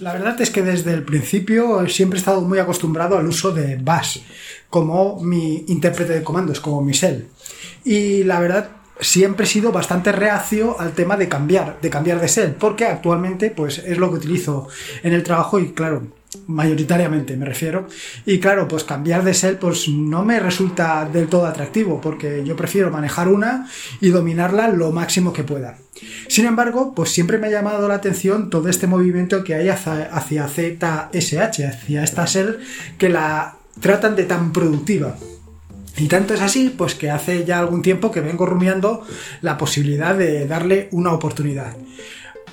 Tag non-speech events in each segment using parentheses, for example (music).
La verdad es que desde el principio siempre he estado muy acostumbrado al uso de Bash como mi intérprete de comandos, como mi shell. Y la verdad siempre he sido bastante reacio al tema de cambiar, de cambiar de shell, porque actualmente pues es lo que utilizo en el trabajo y claro, mayoritariamente me refiero. Y claro, pues cambiar de shell pues no me resulta del todo atractivo, porque yo prefiero manejar una y dominarla lo máximo que pueda. Sin embargo, pues siempre me ha llamado la atención todo este movimiento que hay hacia, ZSH, hacia esta shell que la tratan de tan productiva. Y tanto es así, pues que hace ya algún tiempo que vengo rumiando la posibilidad de darle una oportunidad.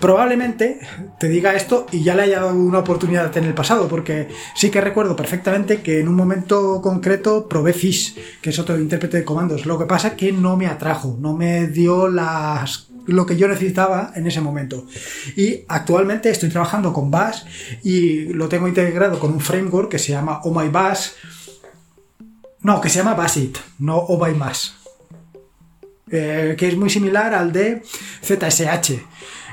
Probablemente te diga esto y ya le haya dado una oportunidad en el pasado, porque sí que recuerdo perfectamente que en un momento concreto probé Fish, que es otro intérprete de comandos. Lo que pasa que no me atrajo, no me dio las lo que yo necesitaba en ese momento. Y actualmente estoy trabajando con Bash y lo tengo integrado con un framework que se llama Oh My Bash. No, que se llama Basit, no Oh My Bash. Eh, que es muy similar al de ZSH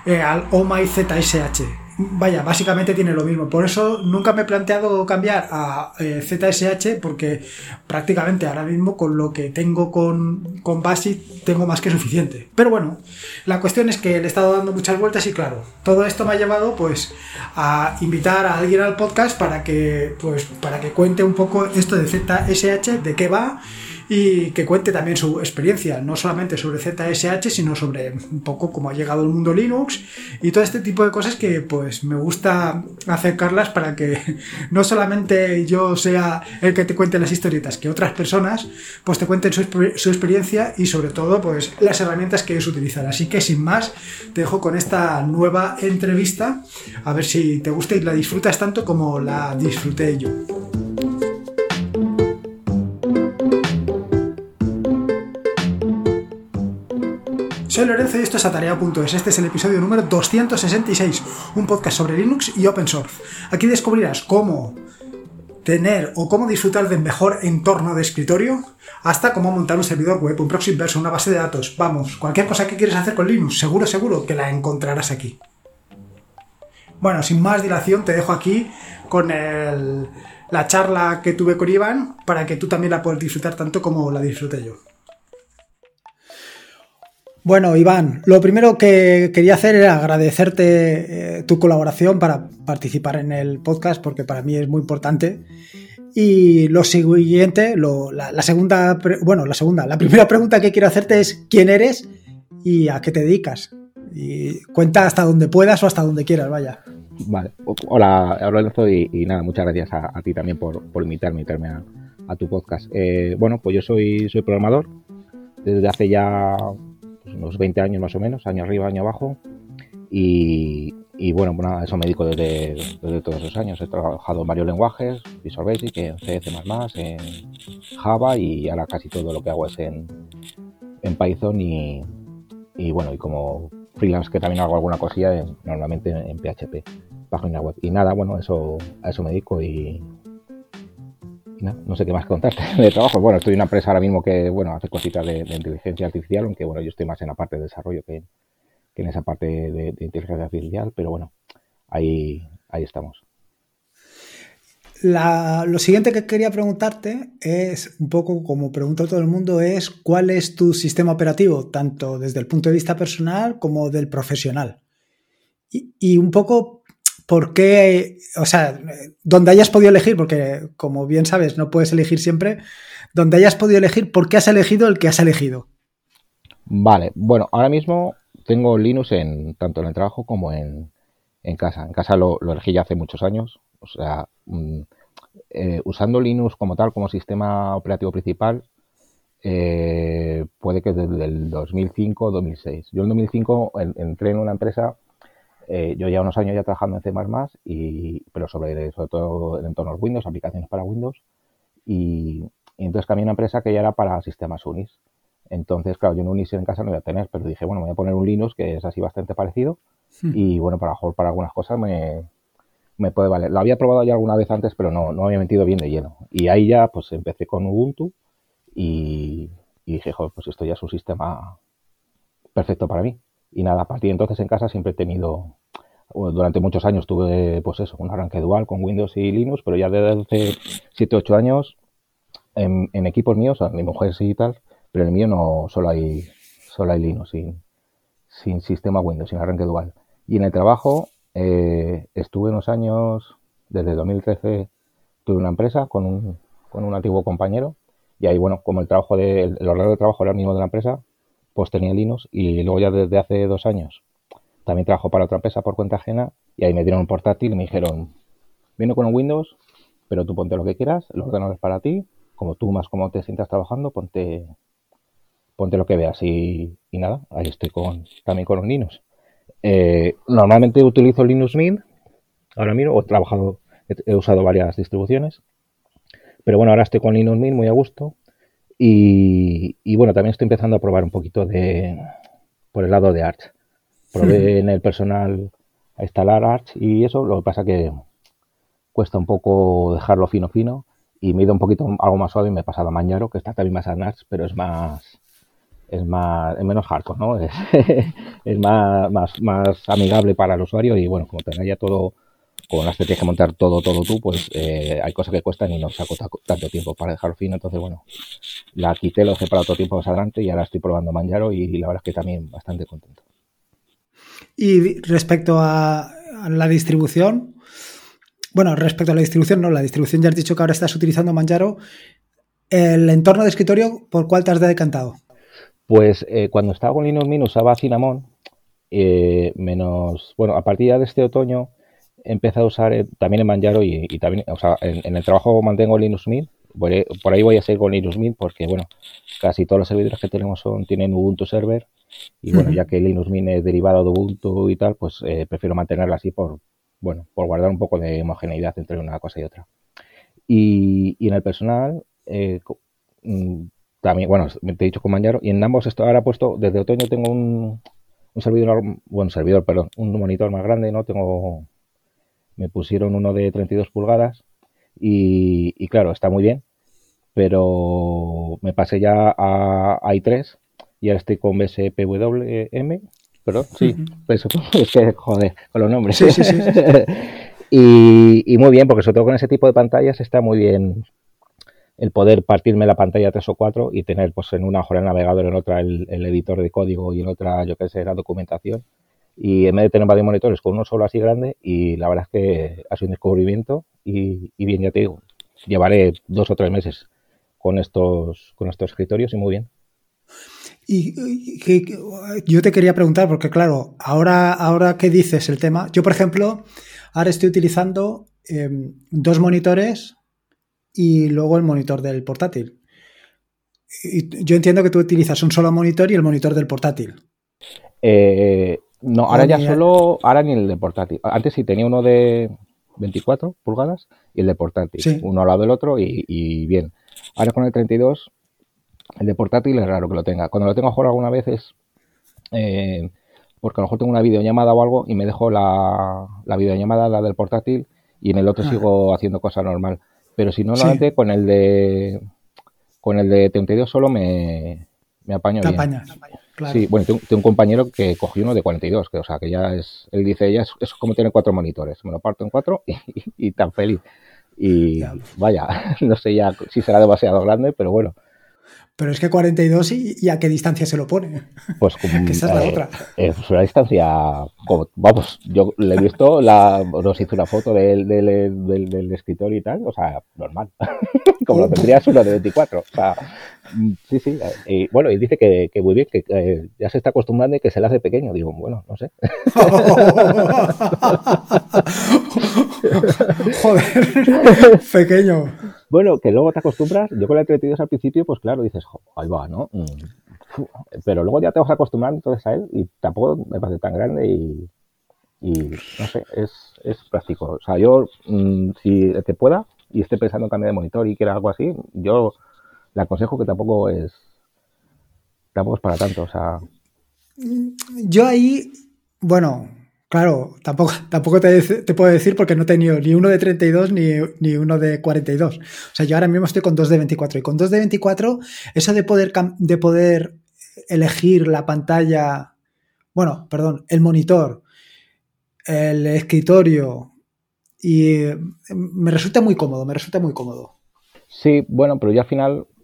eh, al Oh My ZSH. Vaya, básicamente tiene lo mismo. Por eso nunca me he planteado cambiar a eh, ZSH porque prácticamente ahora mismo con lo que tengo con, con Basic tengo más que suficiente. Pero bueno, la cuestión es que le he estado dando muchas vueltas y claro, todo esto me ha llevado pues a invitar a alguien al podcast para que pues para que cuente un poco esto de ZSH, de qué va y que cuente también su experiencia, no solamente sobre ZSH, sino sobre un poco cómo ha llegado el mundo Linux y todo este tipo de cosas que pues me gusta acercarlas para que (laughs) no solamente yo sea el que te cuente las historietas, que otras personas pues te cuenten su, su experiencia y sobre todo pues las herramientas que ellos utilizan. Así que sin más, te dejo con esta nueva entrevista, a ver si te gusta y la disfrutas tanto como la disfruté yo. Soy Lorenzo y esto es Atareado.es. Este es el episodio número 266, un podcast sobre Linux y Open Source. Aquí descubrirás cómo tener o cómo disfrutar del mejor entorno de escritorio, hasta cómo montar un servidor web, un proxy inverso, una base de datos. Vamos, cualquier cosa que quieres hacer con Linux, seguro, seguro que la encontrarás aquí. Bueno, sin más dilación, te dejo aquí con la charla que tuve con Iván para que tú también la puedas disfrutar tanto como la disfruté yo. Bueno, Iván, lo primero que quería hacer era agradecerte eh, tu colaboración para participar en el podcast, porque para mí es muy importante. Y lo siguiente, la, segunda, bueno, la segunda, la (laughs) primera pregunta que quiero hacerte es quién eres y a qué te dedicas. Y cuenta hasta donde puedas o hasta donde quieras, vaya. Vale, hola, Lorenzo, y, y nada, muchas gracias a, ti también por, invitarme, invitarme a, tu podcast. Eh, bueno, pues yo soy, soy programador desde hace ya unos 20 años más o menos, año arriba, año abajo. Y, bueno, bueno, eso me dedico desde, todos esos años. He trabajado en varios lenguajes, Visual Basic, en C, C++, en Java y ahora casi todo lo que hago es en, en Python y, y, bueno, y como freelance que también hago alguna cosilla, normalmente en, PHP, página web. Y nada, bueno, eso, a eso me dedico y, no, sé qué más contarte (laughs) de trabajo. Bueno, estoy en una empresa ahora mismo que, bueno, hace cositas de, inteligencia artificial, aunque, bueno, yo estoy más en la parte de desarrollo que, en esa parte de, inteligencia artificial, pero bueno, ahí, ahí estamos. lo siguiente que quería preguntarte es, un poco como pregunta todo el mundo, es cuál es tu sistema operativo, tanto desde el punto de vista personal como del profesional. Y un poco ¿por qué, o sea, donde hayas podido elegir, porque como bien sabes, no puedes elegir siempre, donde hayas podido elegir, ¿por qué has elegido el que has elegido? Vale, bueno, ahora mismo tengo Linux en tanto en el trabajo como en, casa. En casa lo, elegí ya hace muchos años, o sea, mm, eh, usando Linux como tal, como sistema operativo principal, eh, puede que desde el 2005 o 2006. Yo en 2005 entré en una empresa eh, yo ya unos años ya trabajando en C++, y, pero sobre, sobre todo en entornos Windows, aplicaciones para Windows, y, entonces cambié a una empresa que ya era para sistemas Unix. Entonces, claro, yo un Unix en casa no voy a tener, pero dije, bueno, me voy a poner un Linux que es así bastante parecido, hmm. y bueno, para para algunas cosas me, me puede valer. Lo había probado ya alguna vez antes, pero no, no había metido bien de lleno. Y ahí ya, pues empecé con Ubuntu, y, y dije, joder, pues esto ya es un sistema perfecto para mí. Y nada, a partir de entonces en casa siempre he tenido durante muchos años tuve, pues eso, un arranque dual con Windows y Linux, pero ya desde hace 7, 8 años en, equipos míos, mi mujer sí y tal, pero en el mío no solo hay, solo hay Linux, sin, sin sistema Windows, sin arranque dual. Y en el trabajo eh, estuve unos años, desde 2013 tuve una empresa con un, con un antiguo compañero y ahí, bueno, como el trabajo de, el horario de trabajo era el mismo de la empresa, pues tenía Linux y luego ya desde hace dos años también trabajo para otra empresa por cuenta ajena y ahí me dieron un portátil y me dijeron, viene con un Windows, pero tú ponte lo que quieras, el ordenador es para ti, como tú más como te sientas trabajando, ponte ponte lo que veas y, nada, ahí estoy con también con un Linux. Eh, normalmente utilizo Linux Mint, ahora mismo, he trabajado, he, usado varias distribuciones, pero bueno, ahora estoy con Linux Mint muy a gusto y, y, bueno, también estoy empezando a probar un poquito de por el lado de Arch. Probé (laughs) en el personal a instalar Arch y eso, lo que pasa que cuesta un poco dejarlo fino fino y me he ido un poquito algo más suave y me he pasado a Manjaro, que está también más en Arch, pero es más es más es menos hardcore, ¿no? (laughs) Es, es más, más, más amigable para el usuario y bueno, como tenés ya todo con las que tienes que montar todo, todo tú, pues eh, hay cosas que cuestan y no saco tanto tiempo para dejarlo fino. Entonces, bueno, la quité, lo he para otro tiempo más adelante y ahora estoy probando Manjaro y, la verdad es que también bastante contento. Y respecto a, la distribución, bueno, respecto a la distribución, no, la distribución ya has dicho que ahora estás utilizando Manjaro. ¿El entorno de escritorio por cuál te has decantado? Pues eh, cuando estaba con Linux Mint usaba Cinnamon, eh, menos, bueno, a partir de este otoño he empezado a usar eh, también en Manjaro y, también, o sea, en, el trabajo mantengo Linux Mint, por ahí voy a seguir con Linux Mint porque, bueno, casi todos los servidores que tenemos son tienen Ubuntu Server y, bueno, ya que Linux Mint es derivado de Ubuntu y tal, pues prefiero mantenerlo así por, bueno, por guardar un poco de homogeneidad entre una cosa y otra. Y, y en el personal, mm, también, bueno, te he dicho con Manjaro, y en ambos esto ahora puesto, desde otoño tengo un, un servidor, bueno, servidor, perdón, un monitor más grande, ¿no? Tengo, me pusieron uno de 32 pulgadas y, y claro, está muy bien, pero me pasé ya a, i3 y ahora estoy con BSPWM, perdón, sí, (laughs) es que, joder, con los nombres. Sí, sí, sí. (laughs) y, y muy bien, porque sobre todo con ese tipo de pantallas está muy bien el poder partirme la pantalla tres o cuatro y tener pues en una hoja el navegador, en otra el, editor de código y en otra, yo qué sé, la documentación. Y en vez de tener varios monitores con uno solo así grande, y la verdad es que ha sido un descubrimiento y, bien, ya te digo, llevaré dos o tres meses con estos, con estos escritorios y muy bien. Y, yo te quería preguntar, porque claro, ahora, ahora que dices el tema, yo por ejemplo, ahora estoy utilizando em, dos monitores y luego el monitor del portátil. Y yo entiendo que tú utilizas un solo monitor y el monitor del portátil. Eh, no, ahora ya solo, ahora ni el de portátil. Antes sí tenía uno de 24 pulgadas y el de portátil, uno al lado del otro y, bien. Ahora con el 32, el de portátil es raro que lo tenga. Cuando lo tengo a jugar alguna vez es eh, porque a lo mejor tengo una videollamada o algo y me dejo la, la videollamada, la del portátil, y en el otro ah. sigo haciendo cosas normal. Pero si no, normalmente con el de con el de 32 solo me, me apaño Te Apañas, claro. Sí, bueno, tengo, un compañero que cogió uno de 42, que o sea, que ya es, él dice, ya es, como tener cuatro monitores, me lo parto en cuatro y, tan feliz. Y vaya, (laughs) no sé ya si será demasiado grande, pero bueno, pero es que 42 y, a qué distancia se lo pone. Pues como, (laughs) que esa es la eh, otra. Es una distancia, vamos, yo le he visto, la, nos hizo una foto del, del, del, escritorio y tal, o sea, normal. (laughs) como lo tendrías uno de 24. O sea, sí, sí. Y bueno, y dice que, muy bien, que ya se está acostumbrando y que se le hace pequeño. Digo, bueno, no sé. (laughs) Joder, pequeño. Bueno, que luego te acostumbras. Yo con la 32 al principio, pues claro, dices, ahí va, ¿no? Mm, pero luego ya te vas acostumbrando entonces a él y tampoco me parece tan grande y, no sé, es, es práctico. O sea, yo, mm, si te pueda y esté pensando en cambiar de monitor y quiera algo así, yo le aconsejo que tampoco es tampoco es para tanto, o sea. Yo ahí, bueno, claro, tampoco, tampoco te, puedo decir porque no he tenido ni uno de 32 ni, ni, uno de 42. O sea, yo ahora mismo estoy con dos de 24 y con dos de 24, eso de poder, de poder elegir la pantalla, bueno, perdón, el monitor, el escritorio y me resulta muy cómodo, me resulta muy cómodo. Sí, bueno, pero ya al final, eh,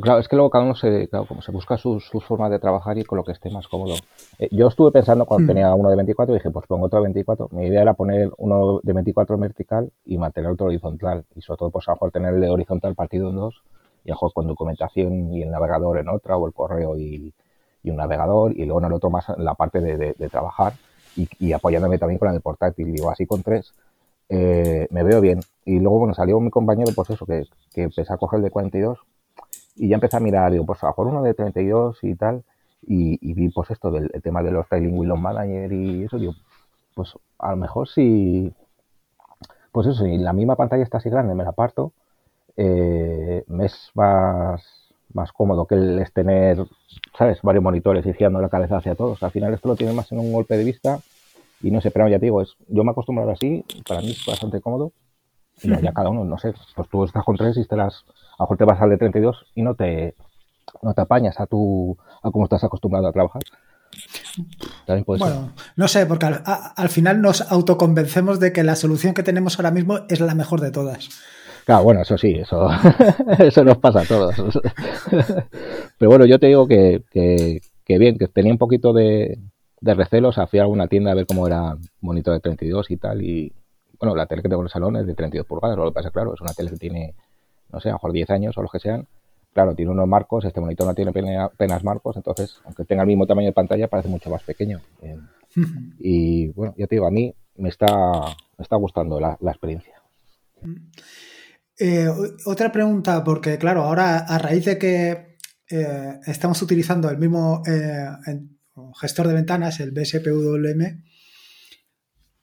claro, es que luego cada uno se, claro, como se busca sus, formas de trabajar y con lo que esté más cómodo. Eh, yo estuve pensando cuando hmm. tenía uno de 24, dije, pues pongo otro de 24. Mi idea era poner uno de 24 vertical y mantener otro horizontal. Y sobre todo, pues a lo mejor tener el de horizontal partido en dos y a lo mejor con documentación y el navegador en otra o el correo y, un navegador y luego en el otro más la parte de, trabajar y, apoyándome también con de portátil. Y digo, así con tres eh, me veo bien. Y luego, bueno, salió mi compañero, pues eso, que, que empecé a coger el de 42 y ya empecé a mirar, digo, pues a mejor uno de 32 y tal, y, vi pues esto del tema de los Trailing Willow Manager y eso, digo, pues a lo mejor si, pues eso, si la misma pantalla está así grande, me la parto, eh, me es más, más cómodo que el tener, ¿sabes?, varios monitores y girando la cabeza hacia todos. Al final esto lo tiene más en un golpe de vista y no sé, pero ya te digo, es, yo me he acostumbrado así, para mí es bastante cómodo. Y ya cada uno, no sé, pues tú estás con tres y te las, a lo mejor te vas al de 32 y no te, no te apañas a tu, a cómo estás acostumbrado a trabajar. bueno, no sé, porque al, final nos autoconvencemos de que la solución que tenemos ahora mismo es la mejor de todas. Claro, bueno, eso sí, eso, (laughs) eso nos pasa a todos. (laughs) Pero bueno, yo te digo que, que, que bien, que tenía un poquito de, de recelos, fui a alguna tienda a ver cómo era monitor de 32 y tal, y bueno, la tele que tengo en el salón es de 32 pulgadas, lo que pasa, claro, es una tele que tiene, no sé, a lo mejor 10 años o los que sean, claro, tiene unos marcos, este monitor no tiene apenas marcos, entonces, aunque tenga el mismo tamaño de pantalla, parece mucho más pequeño. Eh, (laughs) y bueno, ya te digo, a mí me está, me está gustando la, experiencia. Eh, otra pregunta, porque claro, ahora a raíz de que eh, estamos utilizando el mismo gestor de ventanas, el BSPWM,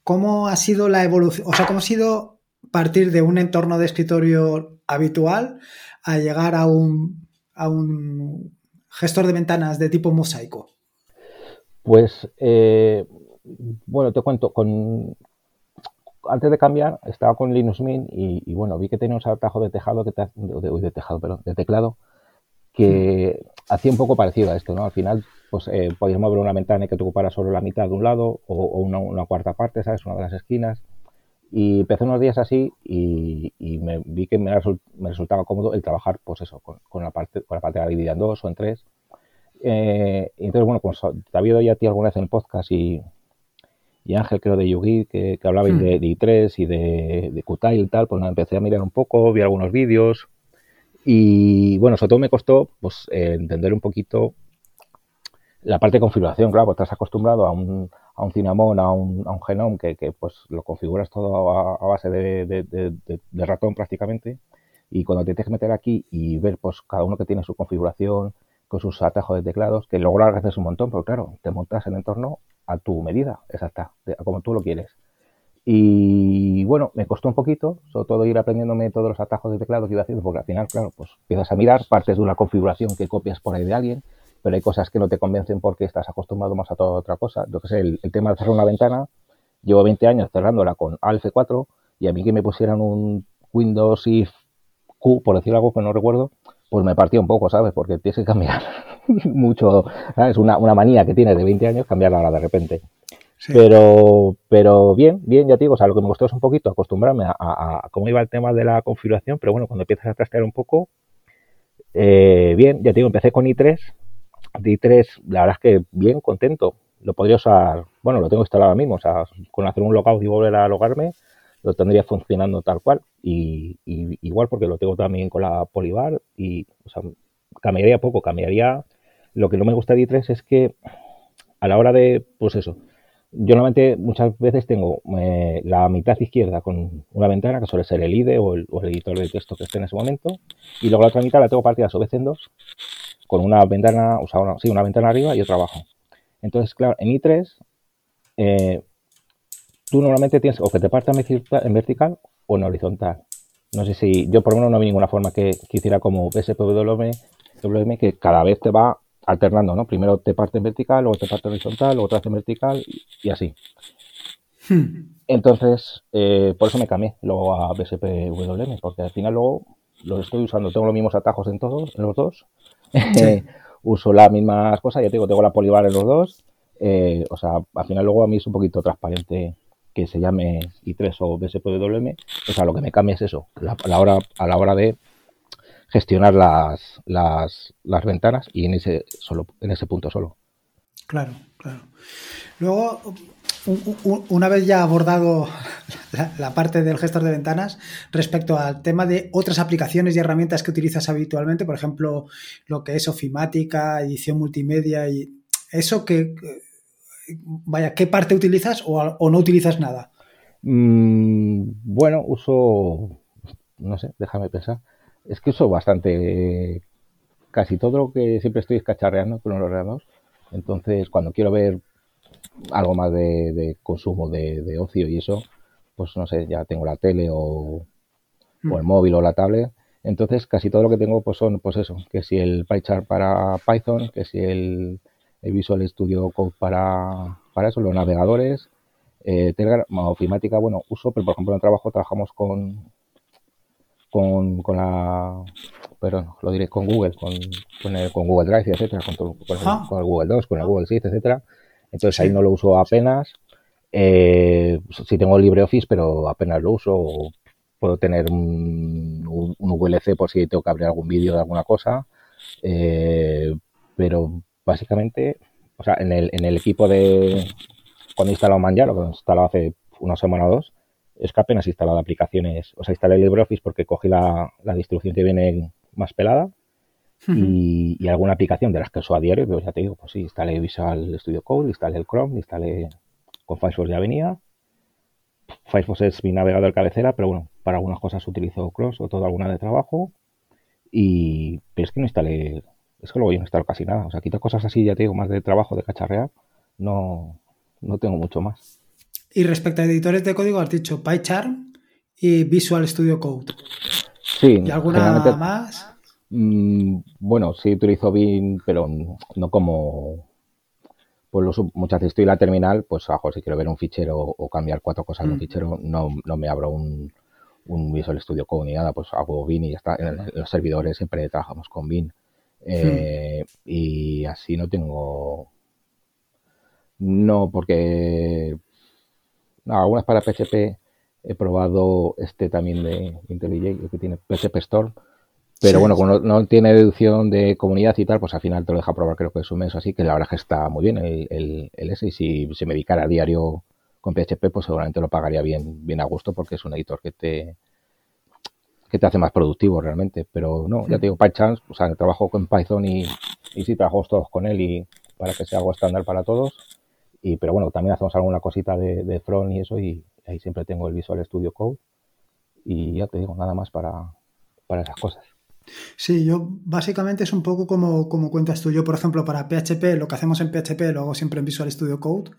¿cómo ha sido la evolución? O sea, ¿cómo ha sido partir de un entorno de escritorio habitual a llegar a un, a un gestor de ventanas de tipo mosaico? Pues, eh, bueno, te cuento, con, antes de cambiar estaba con Linux Mint y, bueno, vi que tenía un atajo de tejado, que de, de, tejado, perdón, de teclado, que hacía un poco parecido a esto, ¿no? Al final pues eh, podías mover una ventana y que te ocupara solo la mitad de un lado o, una, cuarta parte, ¿sabes? Una de las esquinas. Y empecé unos días así y, me vi que me, resultaba cómodo el trabajar, pues eso, con, la parte con la parte dividida en dos o en tres. Eh, entonces, bueno, pues te había oído ya a ti alguna vez en el podcast y, y Ángel, creo, de Yugi, que, que hablabais hmm. de, i3 y de, de Qtile y tal, pues nada, empecé a mirar un poco, vi algunos vídeos y, bueno, sobre todo me costó, pues, eh, entender un poquito la parte de configuración, claro, pues estás acostumbrado a un, a un Cinnamon, a un, a un Genome que, que, pues lo configuras todo a, base de, de, ratón prácticamente y cuando te tienes que meter aquí y ver pues cada uno que tiene su configuración con sus atajos de teclados, que luego lo agradeces un montón, pero claro, te montas el entorno a tu medida, exacta, como tú lo quieres. Y bueno, me costó un poquito, sobre todo ir aprendiéndome todos los atajos de teclado que iba haciendo, porque al final, claro, pues empiezas a mirar partes de una configuración que copias por ahí de alguien, pero hay cosas que no te convencen porque estás acostumbrado más a toda otra cosa. Yo que sé, el, tema de cerrar una ventana, llevo 20 años cerrándola con ALF 4 y a mí que me pusieran un Windows y Q, por decir algo que no recuerdo, pues me partía un poco, ¿sabes? Porque tienes que cambiar (laughs) mucho, ¿sabes? Una, una manía que tienes de 20 años, cambiarla ahora de repente. Pero, pero bien, bien, ya te digo, o sea, lo que me costó es un poquito acostumbrarme a, cómo iba el tema de la configuración, pero bueno, cuando empiezas a trastear un poco, eh, bien, ya te digo, empecé con i3, de i3, la verdad es que bien contento. Lo podría usar, bueno, lo tengo instalado ahora mismo, o sea, con hacer un logout y volver a logarme, lo tendría funcionando tal cual. Y, igual porque lo tengo también con la Polibar y, o sea, cambiaría poco, cambiaría. Lo que no me gusta de i3 es que a la hora de, pues eso, yo normalmente muchas veces tengo eh, la mitad izquierda con una ventana que suele ser el IDE o el, editor de texto que esté en ese momento y luego la otra mitad la tengo partida a su vez en dos con una ventana, o sea, una, sí, una ventana arriba y otra abajo. Entonces, claro, en i3 eh, tú normalmente tienes o que te parta en vertical o en horizontal. No sé si yo por lo menos no vi ninguna forma que, que hiciera como SPWM que cada vez te va alternando, ¿no? Primero te parte en vertical, luego te parte en horizontal, luego te hace en vertical y, así. Hmm. Entonces, eh, por eso me cambié luego a BSPWM, porque al final luego los estoy usando, tengo los mismos atajos en todos, en los dos, uso las mismas cosas, ya te digo, tengo la polibar en los dos, eh, o sea, al final luego a mí es un poquito transparente que se llame i3 o BSPWM, o sea, lo que me cambia es eso, la, la hora, a la hora de gestionar las, las, las ventanas y en ese, solo, en ese punto solo. Claro, claro. Luego, una vez ya abordado (laughs) la, parte del gestor de ventanas, respecto al tema de otras aplicaciones y herramientas que utilizas habitualmente, por ejemplo, lo que es ofimática, edición multimedia y eso que, vaya, ¿qué parte utilizas o, no utilizas nada? Mm, bueno, uso, no sé, déjame pensar. Es que uso bastante, casi todo lo que siempre estoy escacharreando con los ordenador. Entonces, cuando quiero ver algo más de, consumo de, ocio y eso, pues no sé, ya tengo la tele o, el mm. móvil o la tablet. Entonces casi todo lo que tengo pues son pues eso, que si el PyChart para Python, que si el, Visual Studio Code para, para eso, los navegadores, eh, Telegram, ofimática, bueno, uso, pero por ejemplo en el trabajo trabajamos con con, con la perdón, lo diré con Google, con, con, el, con Google Drive, etcétera, con, con, el, ah. con, el, Google 2, con el Google Sheet, etcétera. Entonces ahí no lo uso apenas. Eh, sí tengo LibreOffice, pero apenas lo uso. Puedo tener un, un, VLC por si tengo que abrir algún vídeo de alguna cosa. Eh, pero básicamente, o sea, en el, en el equipo de cuando he instalado Manjaro, que he instalado hace una semana o dos, es que apenas he instalado aplicaciones. O sea, instalé LibreOffice porque cogí la, la distribución que viene más pelada y, alguna aplicación de las que uso a diario, pero ya te digo, pues sí, instalé Visual Studio Code, instalé el Chrome, instalé con Firefox ya venía. Firefox es mi navegador cabecera, pero bueno, para algunas cosas utilizo Cross o toda alguna de trabajo. Y pero es que no instalé, es que luego yo no instalo casi nada. O sea, quito cosas así, ya te digo, más de trabajo, de cacharrear, no, no tengo mucho más. Y respecto a editores de código, has dicho PyCharm y Visual Studio Code. Sí. ¿Y alguna más? Mm, bueno, sí utilizo BIM, pero no como pues lo, muchas veces estoy en la terminal, pues ajo, si quiero ver un fichero o cambiar cuatro cosas en un mm. fichero, no, no me abro un, un Visual Studio Code ni nada, pues hago BIM y ya está. En, los servidores siempre trabajamos con BIM. Eh, y así no tengo. No, porque. No, algunas para PHP he probado este también de IntelliJ, que tiene PHP Store pero bueno, como no, tiene deducción de comunidad y tal, pues al final te lo deja probar, creo que es un mes así, que la verdad es que está muy bien el, el, el S. Y si se me dedicara a diario con PHP, pues seguramente lo pagaría bien, bien a gusto porque es un editor que te que te hace más productivo realmente. Pero no, ya te digo, PyChance, o sea, trabajo con Python y, y sí, trabajamos todos con él y para que sea algo estándar para todos. Y, pero bueno, también hacemos alguna cosita de, de front y eso y ahí siempre tengo el Visual Studio Code. Y ya te digo, nada más para, para esas cosas. Sí, yo básicamente es un poco como, como cuentas tú. Yo, por ejemplo, para PHP, lo que hacemos en PHP lo hago siempre en Visual Studio Code.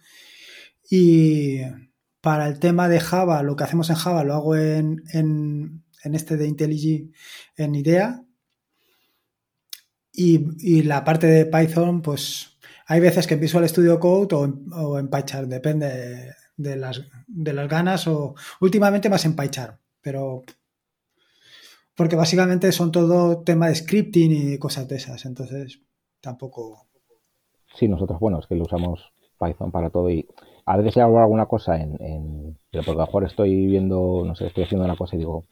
Y para el tema de Java, lo que hacemos en Java lo hago en, en, este de IntelliJ en IDEA. Y, la parte de Python, pues hay veces que en Visual Studio Code o en, o en PyCharm, depende de, las, de las ganas o últimamente más en PyCharm, pero porque básicamente son todo tema de scripting y cosas de esas, entonces tampoco... Sí, nosotros, bueno, es que lo usamos Python para todo y a veces hago alguna cosa en, en pero porque a lo mejor estoy viendo, no sé, estoy haciendo una cosa y digo,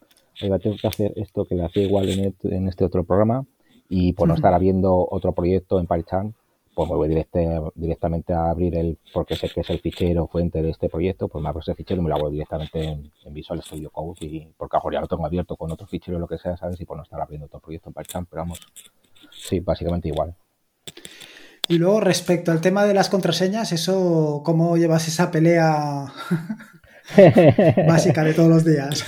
oiga, tengo que hacer esto que le hacía igual en, en este otro programa y por no estar habiendo otro proyecto en PyCharm, pues me voy directamente a abrir el, porque sé que es el fichero fuente de este proyecto, pues me abro ese fichero y me lo hago directamente en, Visual Studio Code y porque ahora ya lo tengo abierto con otro fichero o lo que sea, ¿sabes? Y por no estar abriendo otro proyecto en PyChamp, pero vamos, sí, básicamente igual. Y luego respecto al tema de las contraseñas, eso, ¿cómo llevas esa pelea (laughs) básica de todos los días?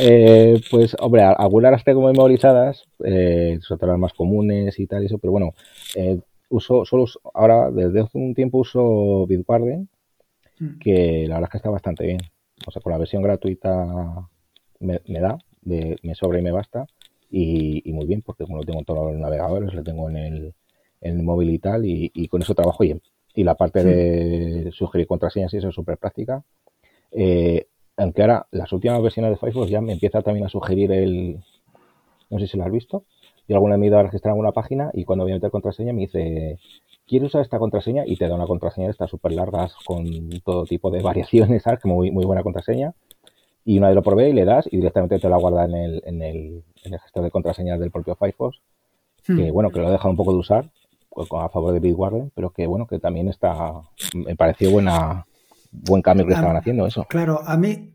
Eh, pues, hombre, algunas las tengo memorizadas, eh, sobre todo las más comunes y tal, y eso, pero bueno, eh, uso, solo ahora desde hace un tiempo uso Bitwarden, mm. que la verdad es que está bastante bien. O sea, con la versión gratuita me, da, me sobra y me basta. Y, muy bien, porque como lo tengo en todos los navegadores, lo tengo en el, en el móvil y tal, y, con eso trabajo bien. Y la parte de sugerir contraseñas y eso es súper práctica. Eh, aunque ahora las últimas versiones de Firefox ya me empieza también a sugerir el, no sé si lo has visto, yo alguna vez me he ido a registrar en una página y cuando voy a meter contraseña me dice, ¿quieres usar esta contraseña? Y te da una contraseña de estas súper largas con todo tipo de (laughs) variaciones, ¿sabes? Que muy, muy buena contraseña. Y una vez lo probé y le das y directamente te la guarda en el, en el, en el gestor de contraseñas del propio Firefox. Que bueno, que lo he dejado un poco de usar a favor de Bitwarden, pero que bueno, que también está, me pareció buena, buen cambio que estaban haciendo eso. Claro, a mí,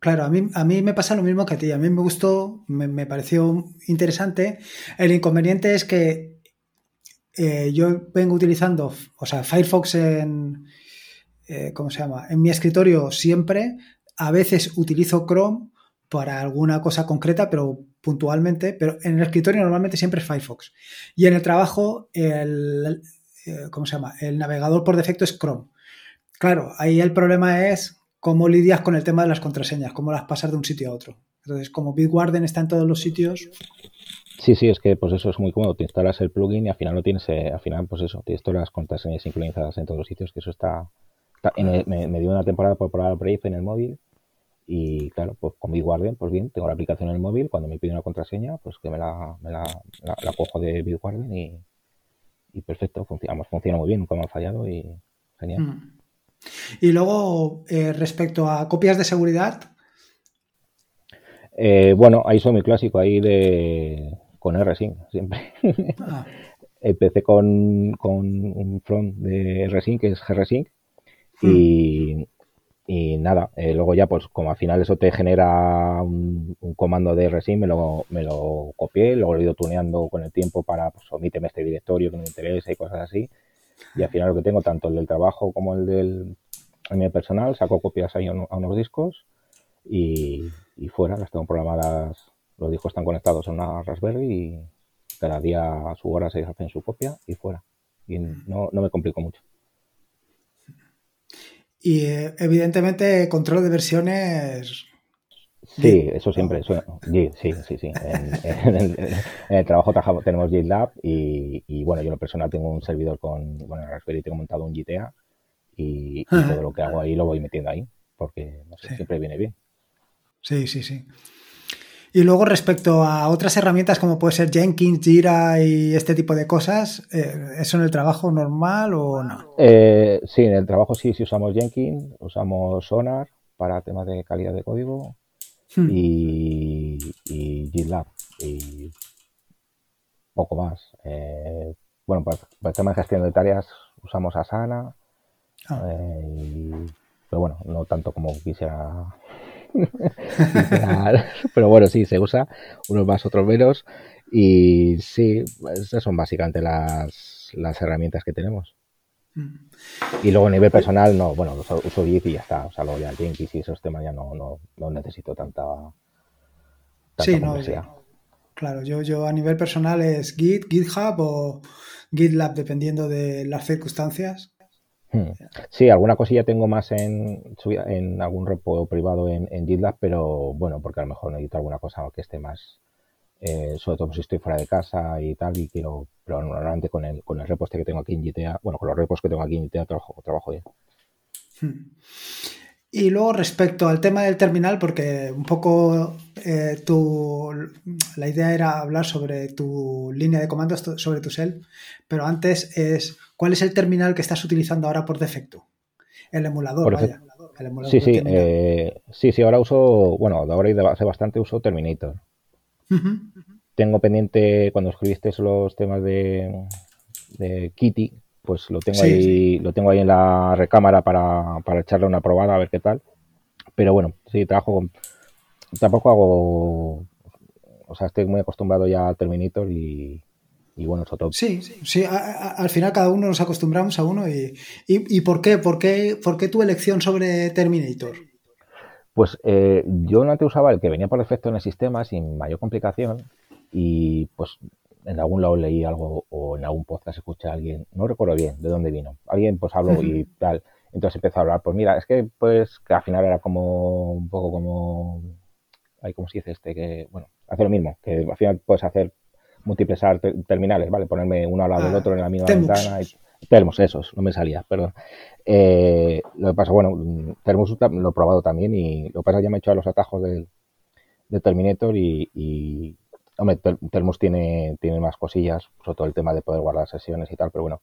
Claro, a mí, a mí me pasa lo mismo que a ti. A mí me gustó, me, pareció interesante. El inconveniente es que eh, yo vengo utilizando, o sea, Firefox en, eh, ¿cómo se llama? En mi escritorio siempre. A veces utilizo Chrome para alguna cosa concreta, pero puntualmente. Pero en el escritorio normalmente siempre es Firefox. Y en el trabajo, eh, ¿cómo se llama? El navegador por defecto es Chrome. Claro, ahí el problema es cómo lidias con el tema de las contraseñas, cómo las pasas de un sitio a otro. Entonces, como Bitwarden está en todos los sitios. Sí, sí, es que pues eso es muy cómodo. Te instalas el plugin y al final no tienes, eh, al final pues eso, tienes todas las contraseñas sincronizadas en todos los sitios, que eso está, me, dio una temporada por probar Brave en el móvil y claro, pues con Bitwarden, pues bien, tengo la aplicación en el móvil, cuando me pide una contraseña, pues que me la, me la, la, cojo de Bitwarden y, y perfecto, funciona, funciona muy bien, nunca me ha fallado y genial. Mm. Y luego, eh, respecto a copias de seguridad. Eh, bueno, ahí soy muy clásico, ahí de con RSync, siempre. Ah. (laughs) Empecé con, con, un front de RSync, que es GRSync, y, y nada, eh, luego ya pues como al final eso te genera un, comando de RSync, me lo, me lo copié, luego lo he ido tuneando con el tiempo para, pues omíteme este directorio que me interesa y cosas así. Y al final lo que tengo, tanto el del trabajo como el del el personal, saco copias ahí a, unos discos y, fuera, las tengo programadas, los discos están conectados a una Raspberry y cada día a su hora se hacen su copia y fuera. Y no, no me complico mucho. Y eh, evidentemente control de versiones Sí, eso siempre. sí, sí, sí. En, el, trabajo tenemos GitLab y, y, bueno, yo en lo personal tengo un servidor con, bueno, en Raspberry tengo montado un GTA y, todo lo que hago ahí lo voy metiendo ahí porque, no sé, siempre viene bien. Sí, sí, sí. Y luego respecto a otras herramientas como puede ser Jenkins, Jira y este tipo de cosas, eh, ¿eso en el trabajo normal o no? Eh, sí, en el trabajo sí, sí usamos Jenkins, usamos Sonar para temas de calidad de código Hmm. y, y, GitLab y poco más. Eh, bueno, para, el tema de gestión de tareas usamos Asana, ah. eh, pero bueno, no tanto como quisiera. (laughs) (laughs) pero bueno, sí, se usa, unos más, otros menos. Y sí, esas son básicamente las, las herramientas que tenemos. Y luego a nivel personal, no, bueno, uso, Git y ya está. O sea, luego ya Jenkins y esos temas ya no, no, no necesito tanta, sí, no, Claro, yo, yo a nivel personal es Git, GitHub o GitLab, dependiendo de las circunstancias. Hmm. Sí, alguna cosilla tengo más en, en algún repo privado en, en GitLab, pero bueno, porque a lo mejor necesito alguna cosa que esté más, eh, sobre todo si estoy fuera de casa y tal, y quiero, pero normalmente con el, con el repo este que tengo aquí en GTA, bueno, con los repos que tengo aquí en GTA trabajo, trabajo bien. Hmm. Y luego respecto al tema del terminal, porque un poco eh, tu, la idea era hablar sobre tu línea de comandos, sobre tu cell, pero antes es, ¿cuál es el terminal que estás utilizando ahora por defecto? El emulador, vaya. sí, sí, eh, sí, sí, ahora uso, bueno, ahora y hace bastante uso Terminator. Tengo pendiente, cuando escribiste los temas de, Kitty, pues lo tengo ahí, lo tengo ahí en la recámara para, echarle una probada a ver qué tal. Pero bueno, sí, trabajo con, tampoco hago, o sea, estoy muy acostumbrado ya a Terminator y, y bueno, eso todo. Sí, sí, al final cada uno nos acostumbramos a uno y, y, ¿por, qué? ¿por qué? ¿Por qué tu elección sobre Terminator? Pues eh, yo antes usaba el que venía por defecto en el sistema sin mayor complicación y pues en algún lado leí algo o en algún podcast escuché a alguien, no recuerdo bien de dónde vino, alguien pues habló y (laughs) tal, entonces empezó a hablar, pues mira, es que pues que al final era como un poco como, hay como se dice este, que bueno, hace lo mismo, que al final puedes hacer múltiples terminales, ¿vale? Ponerme uno al lado del ah, otro en la misma ventana y Termos, esos, no me salía, perdón. Eh, lo que pasa, bueno, Termos lo he probado también y lo que pasa ya me he hecho los atajos del, Terminator y, hombre, Telmus tiene, tiene más cosillas, sobre todo el tema de poder guardar sesiones y tal, pero bueno,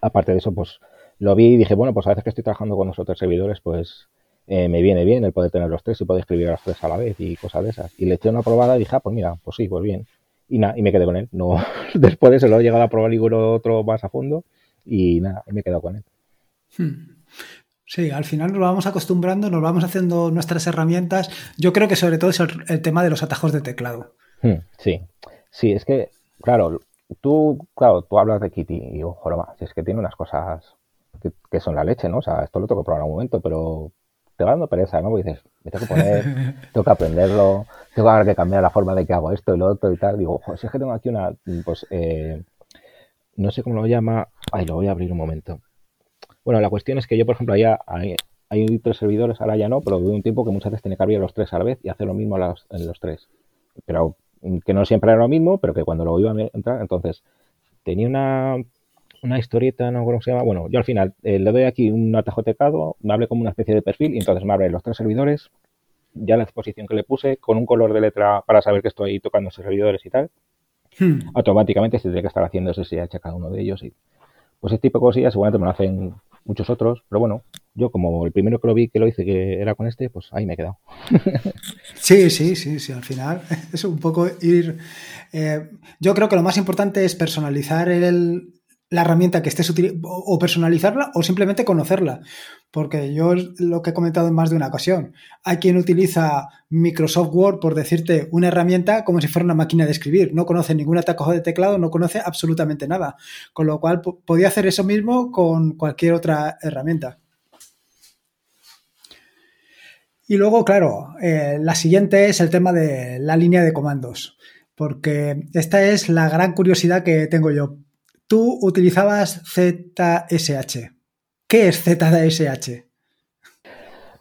aparte de eso, pues lo vi y dije, bueno, pues a veces que estoy trabajando con nosotros servidores, pues eh, me viene bien el poder tener los tres y poder escribir a los tres a la vez y cosas de esas. Y le eché una probada y dije, ah, pues mira, pues sí, pues bien. Y nada, y me quedé con él. No, (laughs) después de eso lo he llegado a probar ninguno otro más a fondo y nada, me he quedado con él. Hmm. Sí, al final nos vamos acostumbrando, nos vamos haciendo nuestras herramientas. Yo creo que sobre todo es el, tema de los atajos de teclado. Hmm, sí, sí, es que, claro, tú, claro, tú hablas de Kitty y ojo, si es que tiene unas cosas que, son la leche, ¿no? O sea, esto lo tengo que probar en un momento, pero te va dando pereza, ¿no? Porque dices, me tengo que poner, (laughs) tengo que aprenderlo, tengo que cambiar la forma de que hago esto y lo otro y tal. Digo, ojo, si es que tengo aquí una, pues, eh, no sé cómo lo llama, ay, lo voy a abrir un momento. Bueno, la cuestión es que yo, por ejemplo, allá hay, hay tres servidores, ahora ya no, pero de un tiempo que muchas veces tenía que abrir los tres a la vez y hacer lo mismo en los tres. Pero que no siempre era lo mismo, pero que cuando lo iba a entrar, entonces tenía una, una historieta, no cómo se llama. Bueno, yo al final eh, le doy aquí un atajo teclado, me abre como una especie de perfil y entonces me abre los tres servidores, ya la exposición que le puse, con un color de letra para saber que estoy tocando esos servidores y tal. Hmm. Automáticamente se tiene que estar haciendo SSH cada uno de ellos. Y, pues ese tipo de cosillas seguramente me lo hacen muchos otros, pero bueno, yo como el primero que lo vi que lo hice que era con este, pues ahí me he quedado. (laughs) Sí, sí, sí, sí, al final (laughs) es un poco ir... Eh, yo creo que lo más importante es personalizar el, la herramienta que estés utilizando o personalizarla o simplemente conocerla. Porque yo lo que he comentado en más de una ocasión, hay quien utiliza Microsoft Word por decirte una herramienta como si fuera una máquina de escribir. No conoce ningún atajo de teclado, no conoce absolutamente nada. Con lo cual podía hacer eso mismo con cualquier otra herramienta. Y luego, claro, eh, la siguiente es el tema de la línea de comandos. Porque esta es la gran curiosidad que tengo yo tú utilizabas ZSH. ¿Qué es ZSH?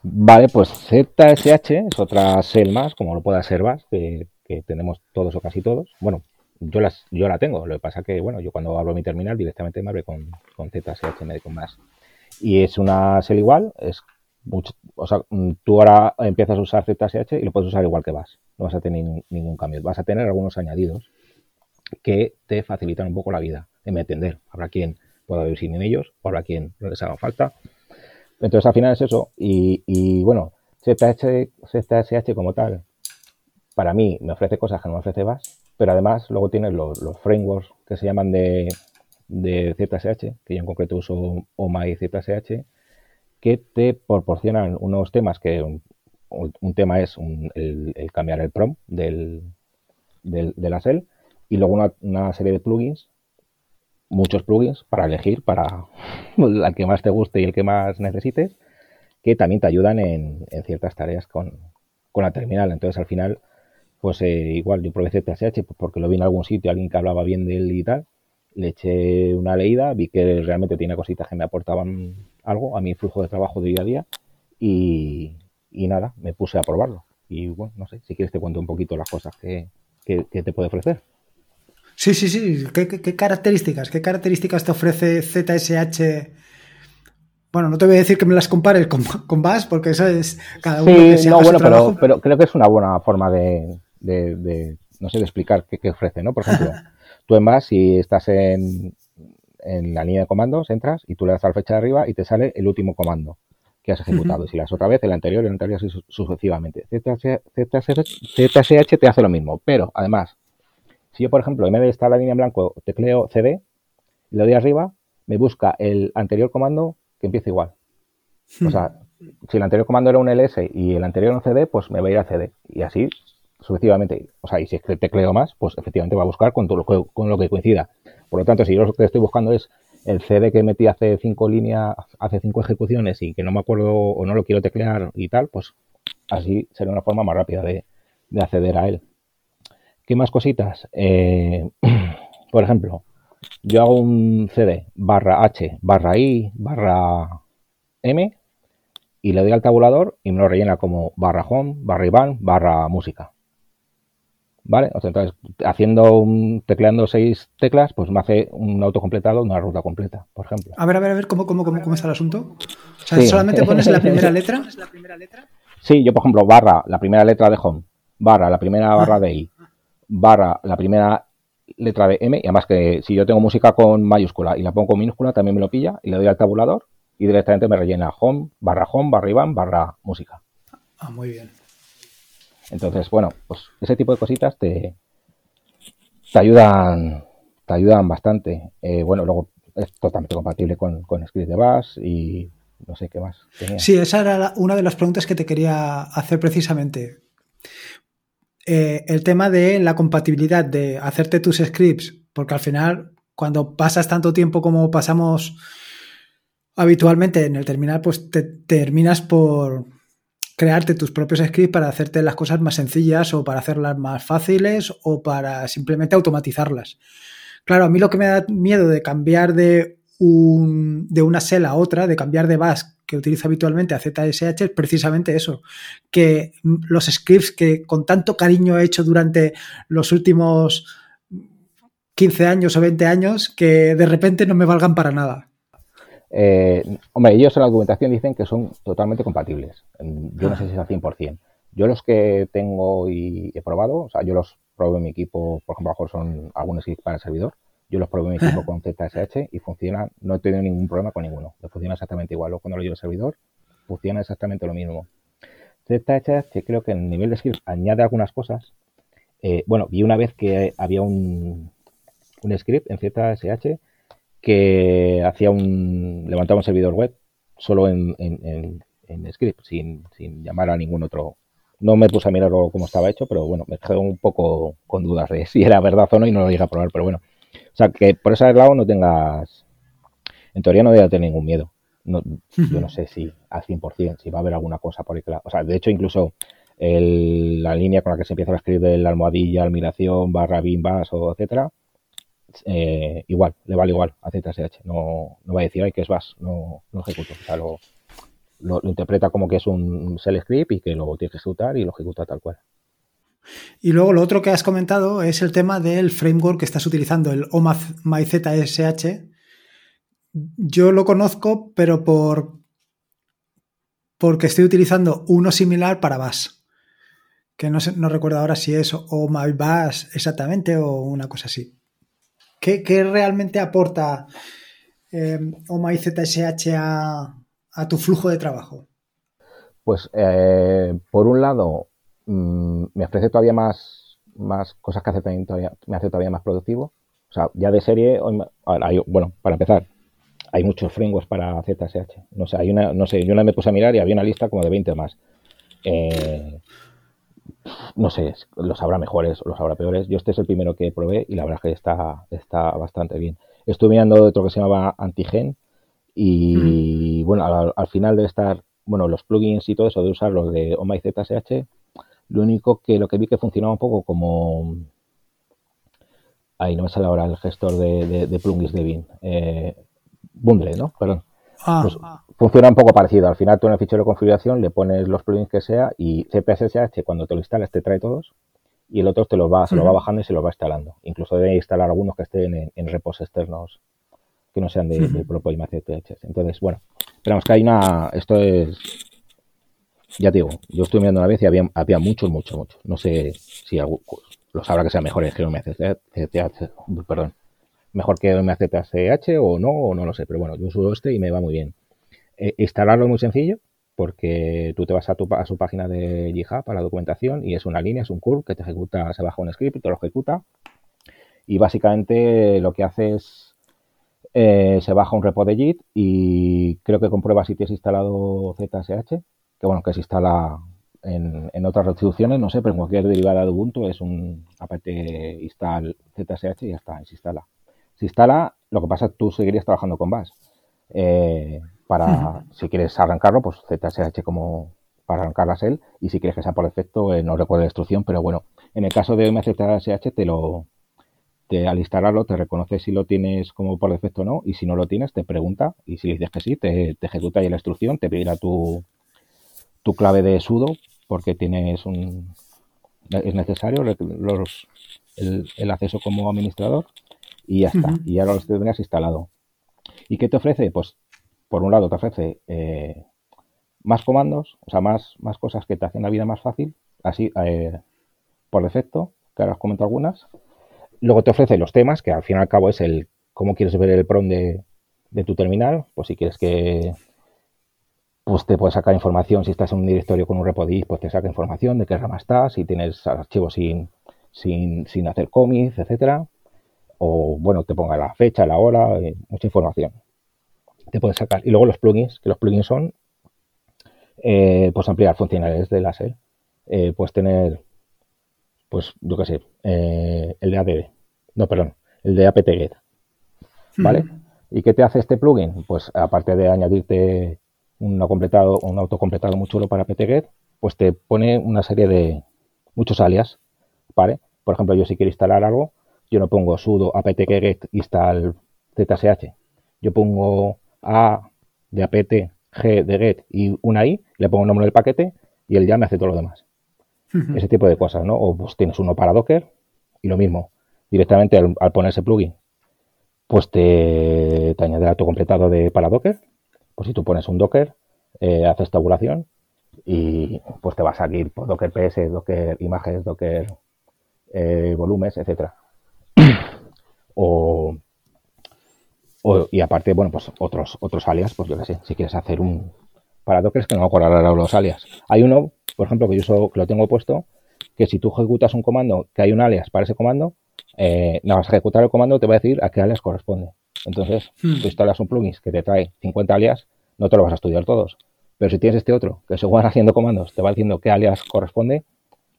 Vale, pues ZSH es otra shell más, como lo pueda ser VAS, que, tenemos todos o casi todos. Bueno, yo, las, yo la tengo, lo que pasa que, bueno, yo cuando abro mi terminal directamente me abre con, ZSH en con más. Y es una shell igual, es mucho, o sea, tú ahora empiezas a usar ZSH y lo puedes usar igual que VAS. No vas a tener ningún cambio. Vas a tener algunos añadidos que te facilitan un poco la vida en mi entender. Habrá quien pueda vivir sin ellos, o habrá quien no les haga falta. Entonces, al final es eso. Y, bueno, ZSH, como tal, para mí me ofrece cosas que no me ofrece VAS, pero además luego tienes los, frameworks que se llaman de, de ZSH, que yo en concreto uso OMA y ZSH, que te proporcionan unos temas que un, tema es el, cambiar el prompt del, del, de la shell y luego una, serie de plugins muchos plugins para elegir para (laughs) el que más te guste y el que más necesites, que también te ayudan en, ciertas tareas con, la terminal. Entonces, al final, pues eh, igual yo probé ZSH porque lo vi en algún sitio, alguien que hablaba bien de él y tal, le eché una leída, vi que realmente tiene cositas que me aportaban algo a mi flujo de trabajo de día a día y, nada, me puse a probarlo. Y bueno, no sé, si quieres te cuento un poquito las cosas que te puede ofrecer. Sí, sí, sí. ¿Qué, características? ¿Qué características te ofrece ZSH? Bueno, no te voy a decir que me las compares con, (laughs) con Bash, porque eso es cada uno que se no, bueno, pero, pero, creo que es una buena forma de, no sé, de explicar qué, ofrece, ¿no? Por ejemplo, (laughs) tú en Bash, si estás en, en la línea de comandos, entras y tú le das a la flecha de arriba y te sale el último comando que has ejecutado. Y si le das otra vez, el anterior, el anterior, así sucesivamente. ZSH te hace lo mismo, pero además si yo, por ejemplo, en vez de estar la línea en blanco, tecleo CD, y le doy arriba, me busca el anterior comando que empieza igual. O sea, (laughs) si el anterior comando era un ls y el anterior un cd, pues me va a ir a cd. Y así sucesivamente. O sea, y si es que tecleo más, pues efectivamente va a buscar con, todo lo que, con lo que coincida. Por lo tanto, si yo lo que estoy buscando es el CD que metí hace cinco líneas, hace cinco ejecuciones y que no me acuerdo o no lo quiero teclear y tal, pues así será una forma más rápida de acceder a él. ¿Qué más cositas? Eh, (clears throat) por ejemplo, yo hago un CD barra H, barra I, barra M y le doy al tabulador y me lo rellena como barra home, barra Iván, barra música. ¿Vale? entonces, haciendo un, tecleando seis teclas, pues me hace un autocompletado, una ruta completa, por ejemplo. A ver, a ver, a ver, ¿cómo, cómo, cómo, está el asunto? O sea, (laughs) ¿solamente pones la primera letra? Sí, yo, por ejemplo, barra la primera letra de home, barra la primera barra de I, barra la primera letra de M, y además que si yo tengo música con mayúscula y la pongo con minúscula, también me lo pilla y le doy al tabulador y directamente me rellena home, barra home, barra Iván, barra música. Ah, muy bien. Entonces, bueno, pues ese tipo de cositas te, te ayudan te ayudan bastante. Eh, bueno, luego es totalmente compatible con, con script de Bash y no sé qué más. Sí, esa era una de las preguntas que te quería hacer precisamente. Eh, el tema de la compatibilidad de hacerte tus scripts, porque al final, cuando pasas tanto tiempo como pasamos habitualmente en el terminal, pues te terminas por crearte tus propios scripts para hacerte las cosas más sencillas o para hacerlas más fáciles o para simplemente automatizarlas. Claro, a mí lo que me da miedo de cambiar de, un, de una SEL a otra, de cambiar de Bash que utilizo habitualmente a ZSH es precisamente eso, que los scripts que con tanto cariño he hecho durante los últimos 15 años o 20 años, que de repente no me valgan para nada. Eh, hombre, ellos en la documentación dicen que son totalmente compatibles. Yo no sé si es al 100%. Yo los que tengo y he probado, o sea, yo los probé en mi equipo, por ejemplo, son algunos scripts para el servidor. Yo los probé en mi equipo con ZSH y funcionan, no he tenido ningún problema con ninguno. funciona exactamente igual. Luego cuando lo llevo al servidor, funciona exactamente lo mismo. ZSH creo que en el nivel de script añade algunas cosas. Eh, bueno, vi una vez que había un, un script en ZSH que hacía un levantaba un servidor web solo en, en, en, script, sin, sin, llamar a ningún otro. No me puse a mirar cómo estaba hecho, pero bueno, me quedé un poco con dudas de si era verdad o no y no lo llegué a probar, pero bueno. O sea, que por ese lado no tengas, en teoría no debe tener ningún miedo. No, yo no (laughs) sé si al 100%, si va a haber alguna cosa por ahí. O sea, de hecho, incluso el, la línea con la que se empieza a escribir la almohadilla, almiración, barra, bin, o etcétera, eh, igual, le vale igual a ZSH. No, no va a decir, ay, que es VAS, no, no ejecuto. O sea, lo, lo, interpreta como que es un shell script y que lo tiene que ejecutar y lo ejecuta tal cual. Y luego lo otro que has comentado es el tema del framework que estás utilizando, el OMAZ MyZSH. Yo lo conozco, pero por porque estoy utilizando uno similar para Bash. Que no, recuerdo ahora si es o MyBash exactamente o una cosa así. ¿Qué, realmente aporta eh, a, tu flujo de trabajo? Pues, eh, por un lado, mm, me ofrece todavía más, más cosas que hace todavía, me hace todavía más productivo. O sea, ya de serie, bueno, para empezar, hay muchos frameworks para ZSH. No sé, hay una, no sé, yo una me puse a mirar y había una lista como de 20 más. Eh, no sé, los habrá mejores o los habrá peores. Yo este es el primero que probé y la verdad es que está, está bastante bien. Estuve mirando otro que se llamaba Antigen y bueno, al, final de estar, bueno, los plugins y todo eso de usar los de OMA y ZSH, lo único que lo que vi que funcionaba un poco como ahí no me sale ahora el gestor de, plugins de Bin. Eh, Bundle, ¿no? Perdón. Ah, pues ah. funciona un poco parecido. Al final tú en el fichero de configuración le pones los plugins que sea y CPSSH cuando te lo instalas te trae todos y el otro te los va, se lo va bajando y se lo va instalando. Incluso debe instalar algunos que estén en, repos externos que no sean de, del propio IMACTH. Entonces, bueno, esperamos que hay una... Esto es... Ya te digo, yo estuve mirando una vez y había, había muchos, muchos, muchos. No sé si los habrá que sean mejores que CTH, perdón mejor que MCPSH o no, o no lo sé, pero bueno, yo uso este y me va muy bien. Eh, instalarlo es muy sencillo porque tú te vas a, su página de GitHub para la documentación y es una línea, es un curl que te ejecuta, se baja un script, te lo ejecuta y básicamente lo que hace es eh, se baja un repo de Git y creo que comprueba si tienes instalado ZSH, que bueno, que se instala en, en, otras distribuciones, no sé, pero en cualquier derivada de Ubuntu es un aparte install ZSH y ya está, se instala. Se instala, lo que pasa es que tú seguirías trabajando con Bash. Eh, para, si quieres arrancarlo, pues ZSH como para arrancar la shell y si quieres que sea por defecto, eh, no recuerdo la instrucción, pero bueno, en el caso de MZSH te lo, te, al instalarlo te reconoce si lo tienes como por defecto o no y si no lo tienes te pregunta y si dices que sí, te, ejecuta ahí la instrucción, te pedirá tu, tu clave de sudo porque tienes un es necesario los, el, el acceso como administrador y ya está. Y ahora lo tendrías instalado. ¿Y qué te ofrece? Pues, por un lado, te ofrece eh, más comandos, o sea, más, más cosas que te hacen la vida más fácil, así, eh, por defecto. que ahora os comento algunas. Luego te ofrece los temas, que al fin y al cabo es el cómo quieres ver el PROM de, de tu terminal, pues si quieres que pues te puede sacar información, si estás en un directorio con un repo pues te saca información de qué rama estás, si tienes archivos sin, sin, sin hacer commits, etcétera, o bueno, te ponga la fecha, la hora, eh, mucha información. Te puedes sacar. Y luego los plugins, que los plugins son eh, pues ampliar funcionalidades de la SEL. Eh, puedes tener, pues yo qué sé, eh, el de ADB, no, perdón, el de apt-get, ¿vale? ¿Y qué te hace este plugin? Pues aparte de añadirte un completado, un autocompletado muy chulo para apt-get, pues te pone una serie de muchos alias, ¿vale? Por ejemplo, yo si quiero instalar algo, yo no pongo sudo apt-get install zsh, yo pongo a de apt g de get y una i, le pongo el nombre del paquete y él ya me hace todo lo demás. Ese tipo de cosas, ¿no? O pues tienes uno para Docker y lo mismo, directamente al, poner ese plugin, pues te, te añade el autocompletado de para Docker. Pues si tú pones un Docker, eh, haces tabulación y pues te va a salir por Docker PS, Docker imágenes, Docker eh, volúmenes, etcétera. (clears throat) o y aparte, bueno, pues otros, otros alias, pues yo qué sé, si quieres hacer un para Docker, es que no me acuerdo ahora los alias. Hay uno, por ejemplo, que yo uso, que lo tengo puesto, que si tú ejecutas un comando, que hay un alias para ese comando, eh, nada más ejecutar el comando te va a decir a qué alias corresponde. Entonces, hmm. tú instalas un plugin que te trae 50 alias, no te lo vas a estudiar todos. Pero si tienes este otro, que según (laughs) haciendo comandos te va diciendo qué alias corresponde,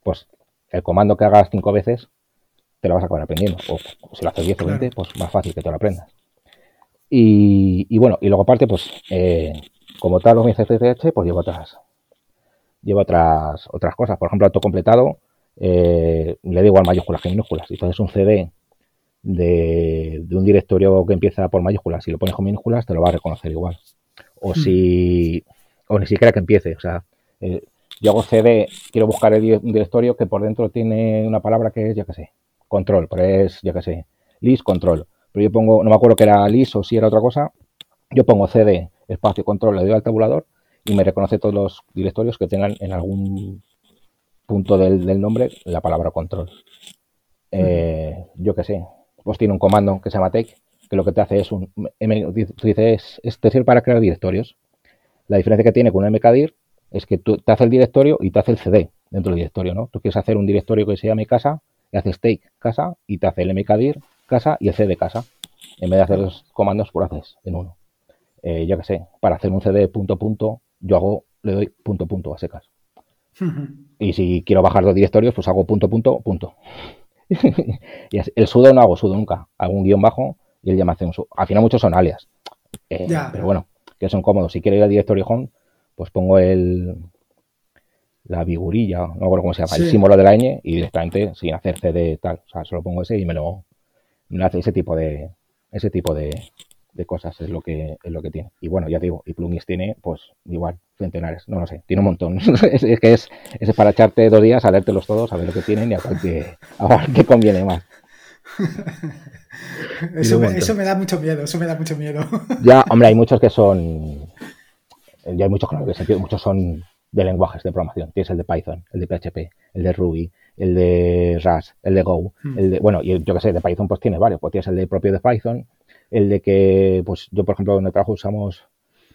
pues el comando que hagas cinco veces te lo vas a acabar aprendiendo. O si lo haces 10 o 20, pues más fácil que te lo aprendas. Y, bueno, y luego aparte, pues, eh, como tal, los CCH, pues llevo otras, llevo otras, otras cosas. Por ejemplo, autocompletado, eh, le da igual mayúsculas que minúsculas. Haces un CD de, un directorio que empieza por mayúsculas, si lo pones con minúsculas, te lo va a reconocer igual. O hmm. si, o ni siquiera que empiece, o sea, eh, yo hago CD, quiero buscar el, un directorio que por dentro tiene una palabra que es, ya que sé, control, pero es, ya que sé, list control pero yo pongo, no me acuerdo que era lis o si era otra cosa, yo pongo cd espacio control, le doy al tabulador y me reconoce todos los directorios que tengan en algún punto del, nombre la palabra control. Eh, yo qué sé, pues tiene un comando que se llama take, que lo que te hace es un, tú dices, es, te sirve para crear directorios. La diferencia que tiene con un mkdir es que tú te hace el directorio y te hace el cd dentro del directorio, ¿no? Tú quieres hacer un directorio que se llame casa, y haces take casa y te hace el mkdir casa y el CD casa. En vez de hacer los comandos, por pues haces en uno. Eh, yo qué sé, para hacer un CD punto punto, yo hago, le doy punto punto a secas. (laughs) y si quiero bajar los directorios, pues hago punto punto punto. (laughs) y el sudo no hago sudo nunca. Hago un guion bajo y él ya me hace un sudo. Al final muchos son alias. Eh, pero bueno, que son cómodos. Si quiero ir al directorio home, pues pongo el la vigurilla, no me acuerdo cómo se llama, el símbolo de la ñ y directamente sin hacer CD tal. O sea, solo pongo ese y me lo, hace ese tipo de ese tipo de, cosas es lo que es lo que tiene. Y bueno ya digo y plugins tiene pues igual centenares no lo sé tiene un montón. (laughs) Es, que es, es para echarte dos días a leértelos todos a ver lo que tienen y a ver qué, conviene más. (laughs) Eso, me, eso me da mucho miedo eso me da mucho miedo. (laughs) Ya hombre hay muchos que son ya hay muchos que muchos son de lenguajes de programación. Tienes el de Python, el de PHP, el de Ruby, el de Rust, el de Go, hmm. el de, bueno, y yo que sé, de Python pues tiene varios, pues tienes el de propio de Python, el de que, pues yo por ejemplo donde trabajo usamos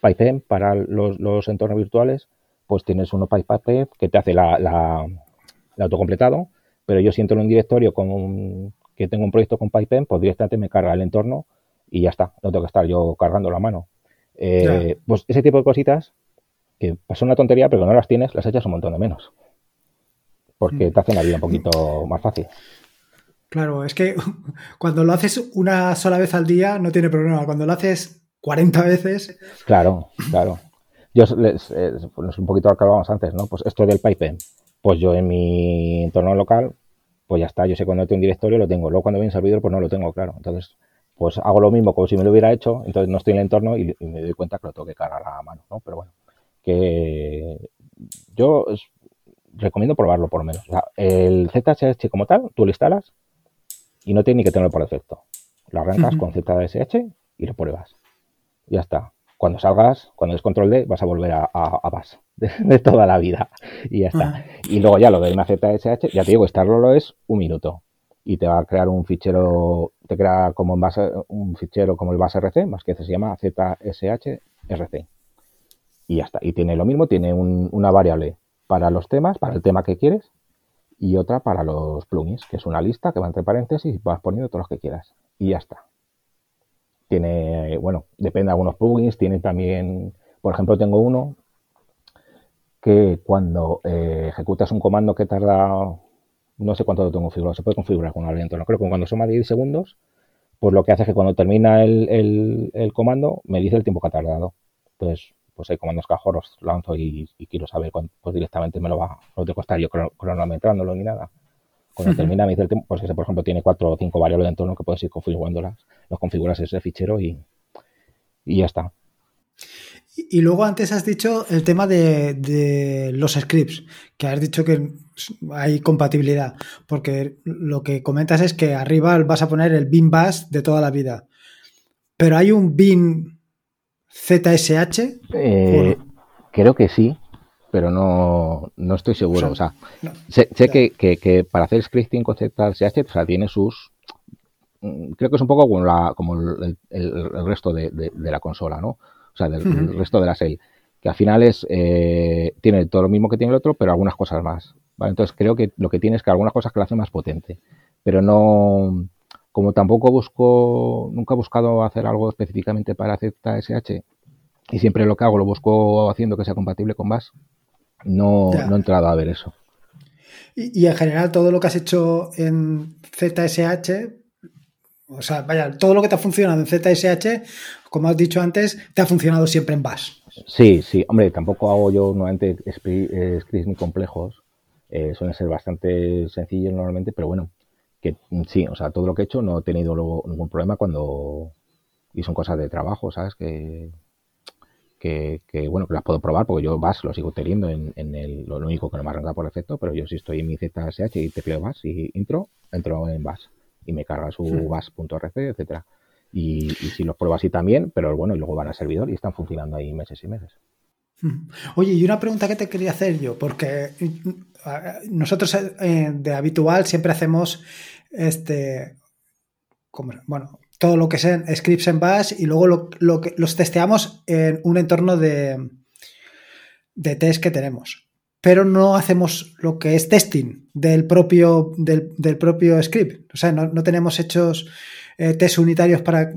PyPem para los, entornos virtuales, pues tienes uno PyPem que te hace la, la, el autocompletado, pero yo siento en un directorio con que tengo un proyecto con PyPem, pues directamente me carga el entorno y ya está, no tengo que estar yo cargando la mano. Eh, pues ese tipo de cositas que pasa una tontería, pero que no las tienes, las echas un montón de menos. Porque mm. te hacen la vida un poquito más fácil. Claro, es que (laughs) cuando lo haces una sola vez al día no tiene problema. Cuando lo haces 40 veces. Claro, claro. Yo les, pues un poquito lo que hablábamos antes, ¿no? Pues esto del pipe, pues yo en mi entorno local, pues ya está. Yo sé cuando tengo un directorio lo tengo. Luego cuando a un servidor, pues no lo tengo, claro. Entonces, pues hago lo mismo como si me lo hubiera hecho. Entonces no estoy en el entorno y, y me doy cuenta que lo tengo que cargar a la mano, ¿no? Pero bueno que yo recomiendo probarlo por lo menos. el ZSH como tal, tú lo instalas y no tiene ni que tenerlo por defecto. Lo arrancas con ZSH y lo pruebas. Ya está. Cuando salgas, cuando des control D, vas a volver a, a, (laughs) de, toda la vida. Y ya está. Y luego ya lo de una ZSH, ya te digo, estarlo es un minuto. Y te va a crear un fichero, te crea como en base, un fichero como el base RC, más que se llama ZSH RC. Y ya está. Y tiene lo mismo, tiene una variable para los temas, para el tema que quieres, y otra para los plugins, que es una lista que va entre paréntesis y vas poniendo todos los que quieras. Y ya está. Tiene, bueno, depende de algunos plugins, tiene también, por ejemplo, tengo uno que cuando eh, ejecutas un comando que tarda, no sé cuánto lo tengo configurado, se puede configurar con aliento, no creo que cuando de 10 segundos, pues lo que hace es que cuando termina el, el, comando me dice el tiempo que ha tardado. Entonces, pues hay comandos los lanzo y, quiero saber cuánto, pues directamente me lo va, no te costar yo cronometrándolo ni nada. Cuando termina me dice el tiempo, pues ese por ejemplo tiene cuatro o cinco variables de entorno que puedes ir configurándolas, los configuras ese fichero y, y ya está. Y luego antes has dicho el tema de, los scripts, que has dicho que hay compatibilidad, porque lo que comentas es que arriba vas a poner el bin bash de toda la vida, pero hay un bin ZSH. Eh, creo que sí, pero no, estoy seguro. O sea, sé, que, que, para hacer scripting con ZSH, o sea, tiene sus mm, creo que es un poco como, la, como el, resto de, de, la consola, ¿no? o sea, del, resto de la SEI, que al final es, eh, tiene todo lo mismo que tiene el otro, pero algunas cosas más. ¿vale? Entonces creo que lo que tiene es que algunas cosas que lo hacen más potente, pero no, como tampoco busco, nunca he buscado hacer algo específicamente para ZSH y siempre lo que hago lo busco haciendo que sea compatible con Bash, no, no he entrado a ver eso. Y, y, en general todo lo que has hecho en ZSH o sea, vaya, todo lo que te ha funcionado en ZSH, como has dicho antes, te ha funcionado siempre en Bash. Sí, sí. Hombre, tampoco hago yo normalmente eh, scripts muy complejos. Eh, suelen ser bastante sencillos normalmente, pero bueno, que sí, o sea, todo lo que he hecho no he tenido luego ningún problema cuando... Y son cosas de trabajo, ¿sabes? Que, que, bueno, que las puedo probar porque yo Bash lo sigo teniendo en, el, lo único que no me arranca por defecto, pero yo sí estoy en mi ZSH y tecleo Bash y intro, entro en Bash y me carga su bas.rc, etcétera. Y, si los pruebo así también, pero bueno, y luego van al servidor y están funcionando ahí meses y meses. Oye, y una pregunta que te quería hacer yo, porque nosotros eh, de habitual siempre hacemos este, bueno, todo lo que sean scripts en bash y luego lo, que, los testeamos en un entorno de, de test que tenemos pero no hacemos lo que es testing del propio, del, propio script. O sea, no, tenemos hechos eh, test unitarios para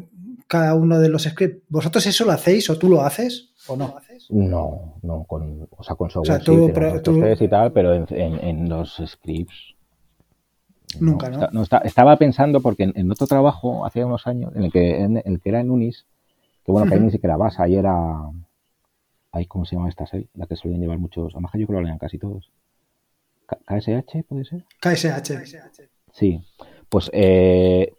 cada uno de los scripts. ¿Vosotros eso lo hacéis o tú lo haces o no? No, no, con, o sea, con software o sea, tú, y tal, pero en, los scripts Nunca, ¿no? estaba pensando porque en, otro trabajo hace unos años, en el que, en, el que era en Unis, que bueno, que ahí ni siquiera vas, ahí era Ay, ¿Cómo se llama esta serie? La que suelen llevar muchos. Además, yo creo que lo lean casi todos. ¿KSH puede ser? KSH. Sí. Pues eh,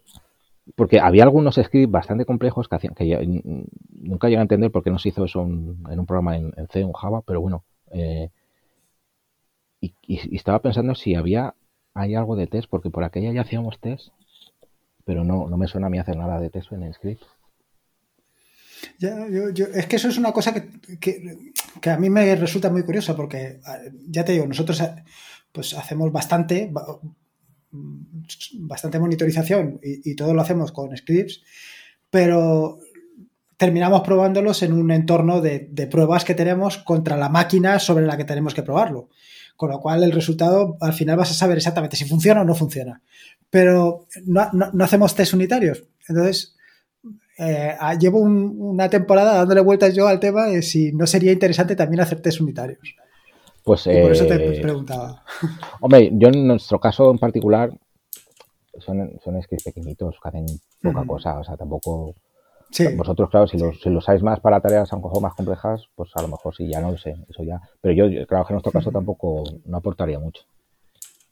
porque había algunos scripts bastante complejos que hacían que nunca llegué a entender por qué no se hizo eso en un programa en, C en Java, pero bueno. Eh, y, estaba pensando si había hay algo de test, porque por aquella ya hacíamos test, pero no, no me suena a mí hacer nada de test en el script es que eso es una cosa que, a mí me resulta muy curiosa porque, ya te digo, nosotros eh, pues hacemos bastante, bastante monitorización y, todo lo hacemos con scripts, pero terminamos probándolos en un entorno de, pruebas que tenemos contra la máquina sobre la que tenemos que probarlo. Con lo cual el resultado al final vas a saber exactamente si funciona o no funciona. Pero no, no hacemos test unitarios. Entonces, eh, llevo una temporada dándole vueltas yo al tema de si no sería interesante también hacer test unitarios. Pues por eso te eh, preguntaba. (laughs) Hombre, yo en nuestro caso en particular son, son pequeñitos que hacen poca cosa, o sea, tampoco... Vosotros, claro, si los, si los usáis más para tareas a lo mejor más complejas, pues a lo mejor sí, ya no lo sé, eso ya. Pero yo, claro que en nuestro caso tampoco no aportaría mucho.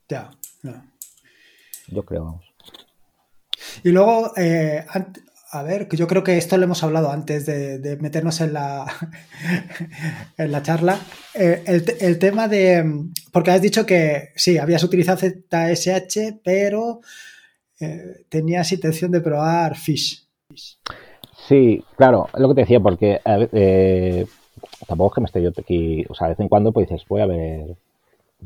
Ya, Yo creo, vamos. Y luego, eh, a ver, yo creo que esto lo hemos hablado antes de, meternos en la, (laughs) en la charla. Eh, el, tema de. Porque has dicho que sí, habías utilizado ZSH, pero eh, tenías intención de probar Fish. Sí, claro, es lo que te decía, porque eh, tampoco es que me esté yo aquí, o sea, de vez en cuando pues dices, voy a ver,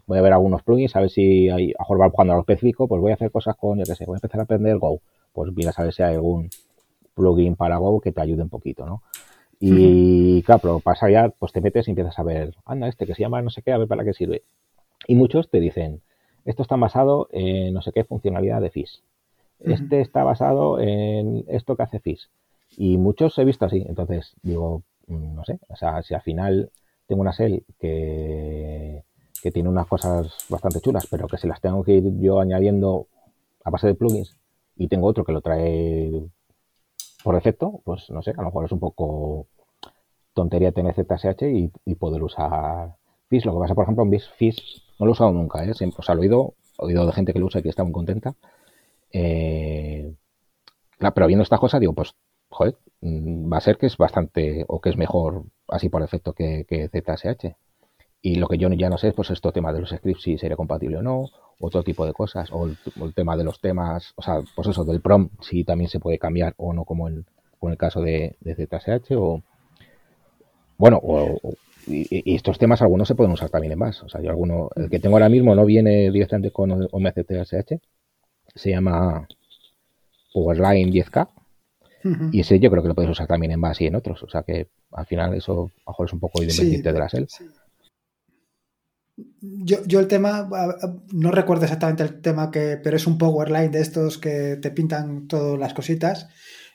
voy a ver algunos plugins, a ver si hay, a mejor jugando a lo específico, pues voy a hacer cosas con, yo qué sé, voy a empezar a aprender Go, pues miras a ver si hay algún plugin para Go que te ayude un poquito, ¿no? Y claro, pero pasa ya, pues te metes y empiezas a ver, anda, este que se llama no sé qué, a ver para qué sirve. Y muchos te dicen, esto está basado en no sé qué funcionalidad de FIS. Este está basado en esto que hace FIS. Y muchos he visto así. Entonces, digo, mm, no sé, o sea, si al final tengo una SEL que, que tiene unas cosas bastante chulas, pero que se las tengo que ir yo añadiendo a base de plugins y tengo otro que lo trae por defecto, pues no sé, a lo mejor es un poco tontería tener ZSH y, poder usar FIS. Lo que pasa, por ejemplo, en FIS no lo he usado nunca, ¿eh? Siempre, o sea, lo he oído, he oído de gente que lo usa y que está muy contenta. Eh, pero viendo estas cosas, digo, pues, joder, mm, va a ser que es bastante, o que es mejor así por defecto que, ZSH. Y lo que yo ya no sé es pues esto tema de los scripts si sería compatible o no, otro tipo de cosas, o el, tema de los temas, o sea, pues eso del prom, si también se puede cambiar o no como en, el caso de, ZSH, o bueno, y, estos temas algunos se pueden usar también en más. O sea, yo alguno, el que tengo ahora mismo no viene directamente con OMCTSH, se llama Powerline 10K. Y ese yo creo que lo puedes usar también en BAS y en otros. O sea que al final eso a lo mejor es un poco independiente de la SEL. Yo, yo, el tema, no recuerdo exactamente el tema, que, pero es un powerline de estos que te pintan todas las cositas.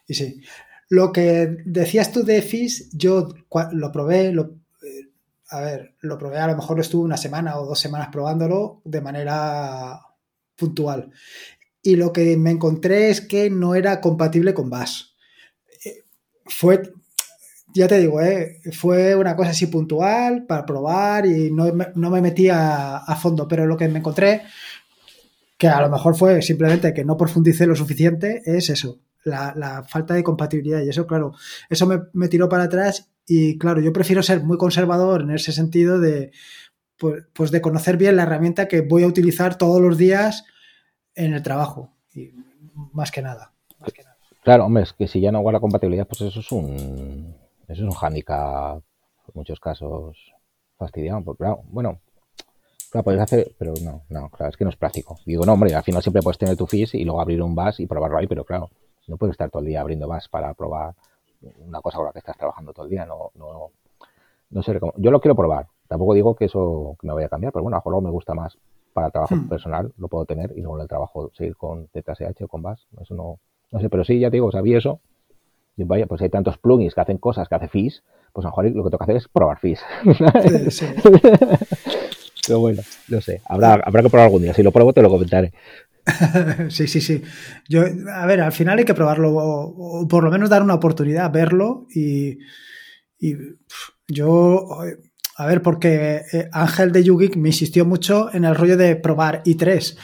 Y sí. Lo que decías tú de FIS, yo lo probé, lo, eh, a ver, lo probé, a lo mejor estuve una semana o dos semanas probándolo de manera puntual. Y lo que me encontré es que no era compatible con Bash. Fue, ya te digo, eh, fue una cosa así puntual para probar y no, no me metí a, fondo, pero lo que me encontré, que a lo mejor fue simplemente que no profundicé lo suficiente, es eso, la, falta de compatibilidad. Y eso, claro, eso me, me, tiró para atrás y claro, yo prefiero ser muy conservador en ese sentido de, pues, pues de conocer bien la herramienta que voy a utilizar todos los días en el trabajo. Más que nada. Que. Claro, hombre, es que si ya no guarda compatibilidad, pues eso es un eso es un hándicap, en muchos casos, fastidiado. Porque, claro, bueno, claro, puedes hacer, pero no, no, claro, es que no es práctico. Digo, no, hombre, al final siempre puedes tener tu FIS y luego abrir un BAS y probarlo ahí, pero claro, no puedes estar todo el día abriendo BAS para probar una cosa con la que estás trabajando todo el día. No, no, no sé cómo. Yo lo quiero probar. Tampoco digo que eso me vaya a cambiar, pero bueno, a lo mejor me gusta más para trabajo hmm. personal, lo puedo tener y luego en el trabajo seguir con ZSH o con BAS. Eso no, no sé, pero sí, ya te digo, sabía eso vaya, pues hay tantos plugins que hacen cosas que hace FIS, pues a lo mejor lo que toca hacer es probar FIS. (laughs) Pero bueno, no sé, habrá, habrá que probar algún día. Si lo pruebo, te lo comentaré. (laughs) sí, sí, sí. Yo, a ver, al final hay que probarlo, o, por lo menos dar una oportunidad, verlo y, yo, a ver, porque eh, Ángel de Yugik me insistió mucho en el rollo de probar i3.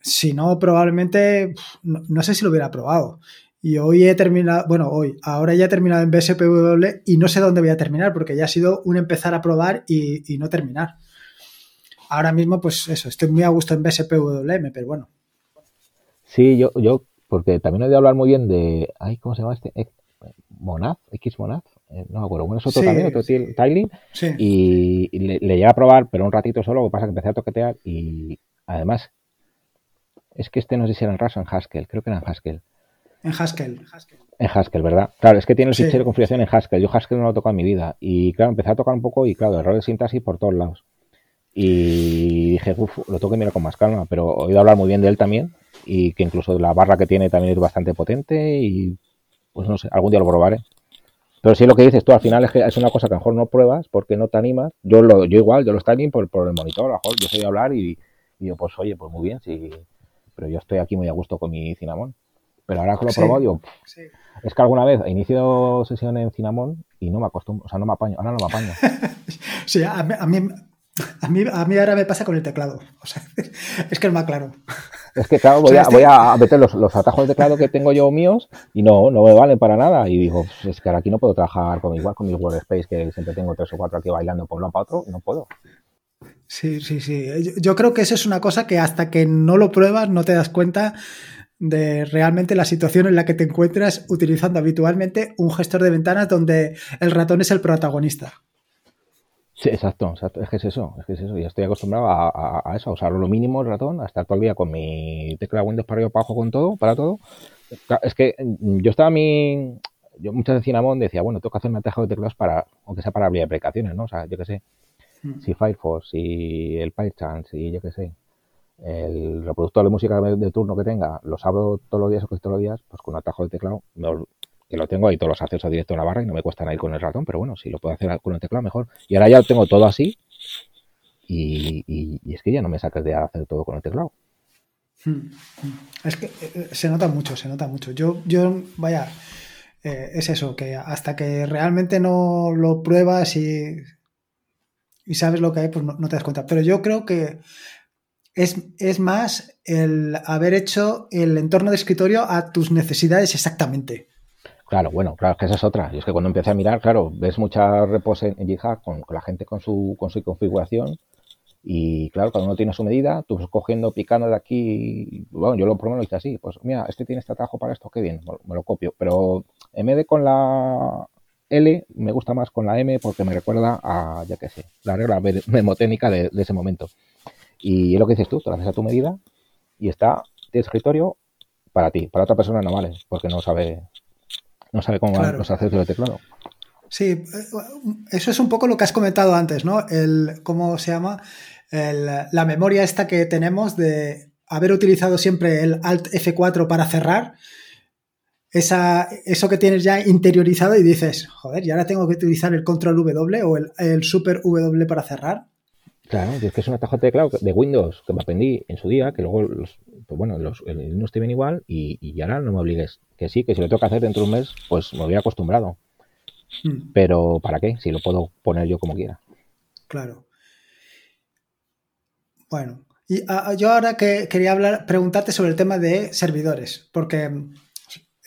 Si no, probablemente, no sé si lo hubiera probado. Y hoy he terminado, bueno, hoy, ahora ya he terminado en BSPW y no sé dónde voy a terminar porque ya ha sido un empezar a probar y, no terminar. Ahora mismo, pues eso, estoy muy a gusto en BSPWM, pero bueno. Sí, yo, yo, porque también he oído hablar muy bien de, ay, ¿cómo se llama este? Monad, X Monad, eh, no me acuerdo, bueno, es otro también, otro tiling, sí. y, le, llegué a probar, pero un ratito solo, lo que pasa es que empecé a toquetear y además, es que este no sé si era en Raso en Haskell, creo que era en Haskell. En Haskell. En Haskell, ¿verdad? Claro, es que tiene el fichero de configuración en Haskell. Yo Haskell no lo he tocado en mi vida. Y claro, empecé a tocar un poco y claro, error de sintaxis por todos lados. Y dije, uff, lo tengo que mirar con más calma. Pero he oído hablar muy bien de él también. Y que incluso la barra que tiene también es bastante potente. Y pues no sé, algún día lo probaré. Pero sí lo que dices tú, al final es que es una cosa que a lo mejor no pruebas porque no te animas. Yo lo, yo igual, yo lo estoy por, por el monitor, a lo mejor yo sé hablar y, y pues oye, pues muy bien, sí. Pero yo estoy aquí muy a gusto con mi Cinnamon. Pero ahora que lo he probado, digo, es que alguna vez inicio sesión en Cinnamon y no me acostumbro, o sea, no me apaño, ahora no me apaño. (laughs) sí, a mí, a mí, a mí, ahora me pasa con el teclado. O sea, (laughs) es que es más claro. Es que, claro, voy, a, voy a meter los, los, atajos de teclado que tengo yo míos y no, no me valen para nada. Y digo, pues es que ahora aquí no puedo trabajar con igual con mi Workspace, que siempre tengo tres o cuatro aquí bailando por uno para otro, no puedo. Sí, sí, sí. Yo, creo que eso es una cosa que hasta que no lo pruebas no te das cuenta de realmente la situación en la que te encuentras utilizando habitualmente un gestor de ventanas donde el ratón es el protagonista. Sí, exacto, exacto, es que es eso, es que es eso. Ya estoy acostumbrado a, eso, a usar lo mínimo el ratón, a estar todo el día con mi tecla Windows para arriba para abajo con todo, para todo. Es que mm, yo estaba a mi, yo muchas veces Cinnamon decía, bueno, tengo que hacer un atajo de teclados para, aunque sea para abrir aplicaciones, ¿no? O sea, yo qué sé, hmm. si Firefox, si el PyChan, si yo qué sé, el reproductor de música de, turno que tenga, los abro todos los días o casi todos los días, pues con un atajo de teclado, que lo tengo ahí todos los accesos directos a la barra y no me cuesta nada ir con el ratón, pero bueno, si lo puedo hacer con el teclado, mejor. Y ahora ya tengo todo así y, es que ya no me saques de hacer todo con el teclado. Hmm. Es que eh, se nota mucho, se nota mucho. Yo, yo vaya, eh, es eso, que hasta que realmente no lo pruebas y, y sabes lo que hay, pues no, te das cuenta. Pero yo creo que es, es, más el haber hecho el entorno de escritorio a tus necesidades exactamente. Claro, bueno, claro, es que esa es otra. Y es que cuando empecé a mirar, claro, ves muchas repos en, GitHub con, la gente con su, con su configuración y claro, cuando uno tiene su medida, tú vas cogiendo, picando de aquí, bueno, yo lo por lo hice así, pues mira, este tiene este atajo para esto, qué bien, me lo copio. Pero en vez de con la L, me gusta más con la M porque me recuerda a, ya que sé, la regla memotécnica de, de ese momento. Y es lo que dices tú, te lo haces a tu medida y está de escritorio para ti, para otra persona no vale, porque no sabe no sabe cómo van los accesos de teclado. Sí, eso es un poco lo que has comentado antes, ¿no? El, ¿cómo se llama? la memoria esta que tenemos de haber utilizado siempre el Alt F4 para cerrar, esa, eso que tienes ya interiorizado y dices, joder, y ahora tengo que utilizar el Control W o el, Super W para cerrar. Claro, es que es un atajo de teclado de Windows que me aprendí en su día, que luego, los, pues bueno, los, no te ven igual y, y, ahora no me obligues. Que sí, que si lo tengo que hacer dentro de un mes, pues me había acostumbrado. Hmm. Pero ¿para qué? Si lo puedo poner yo como quiera. Claro. Bueno, y ah, yo ahora que quería hablar, preguntarte sobre el tema de servidores, porque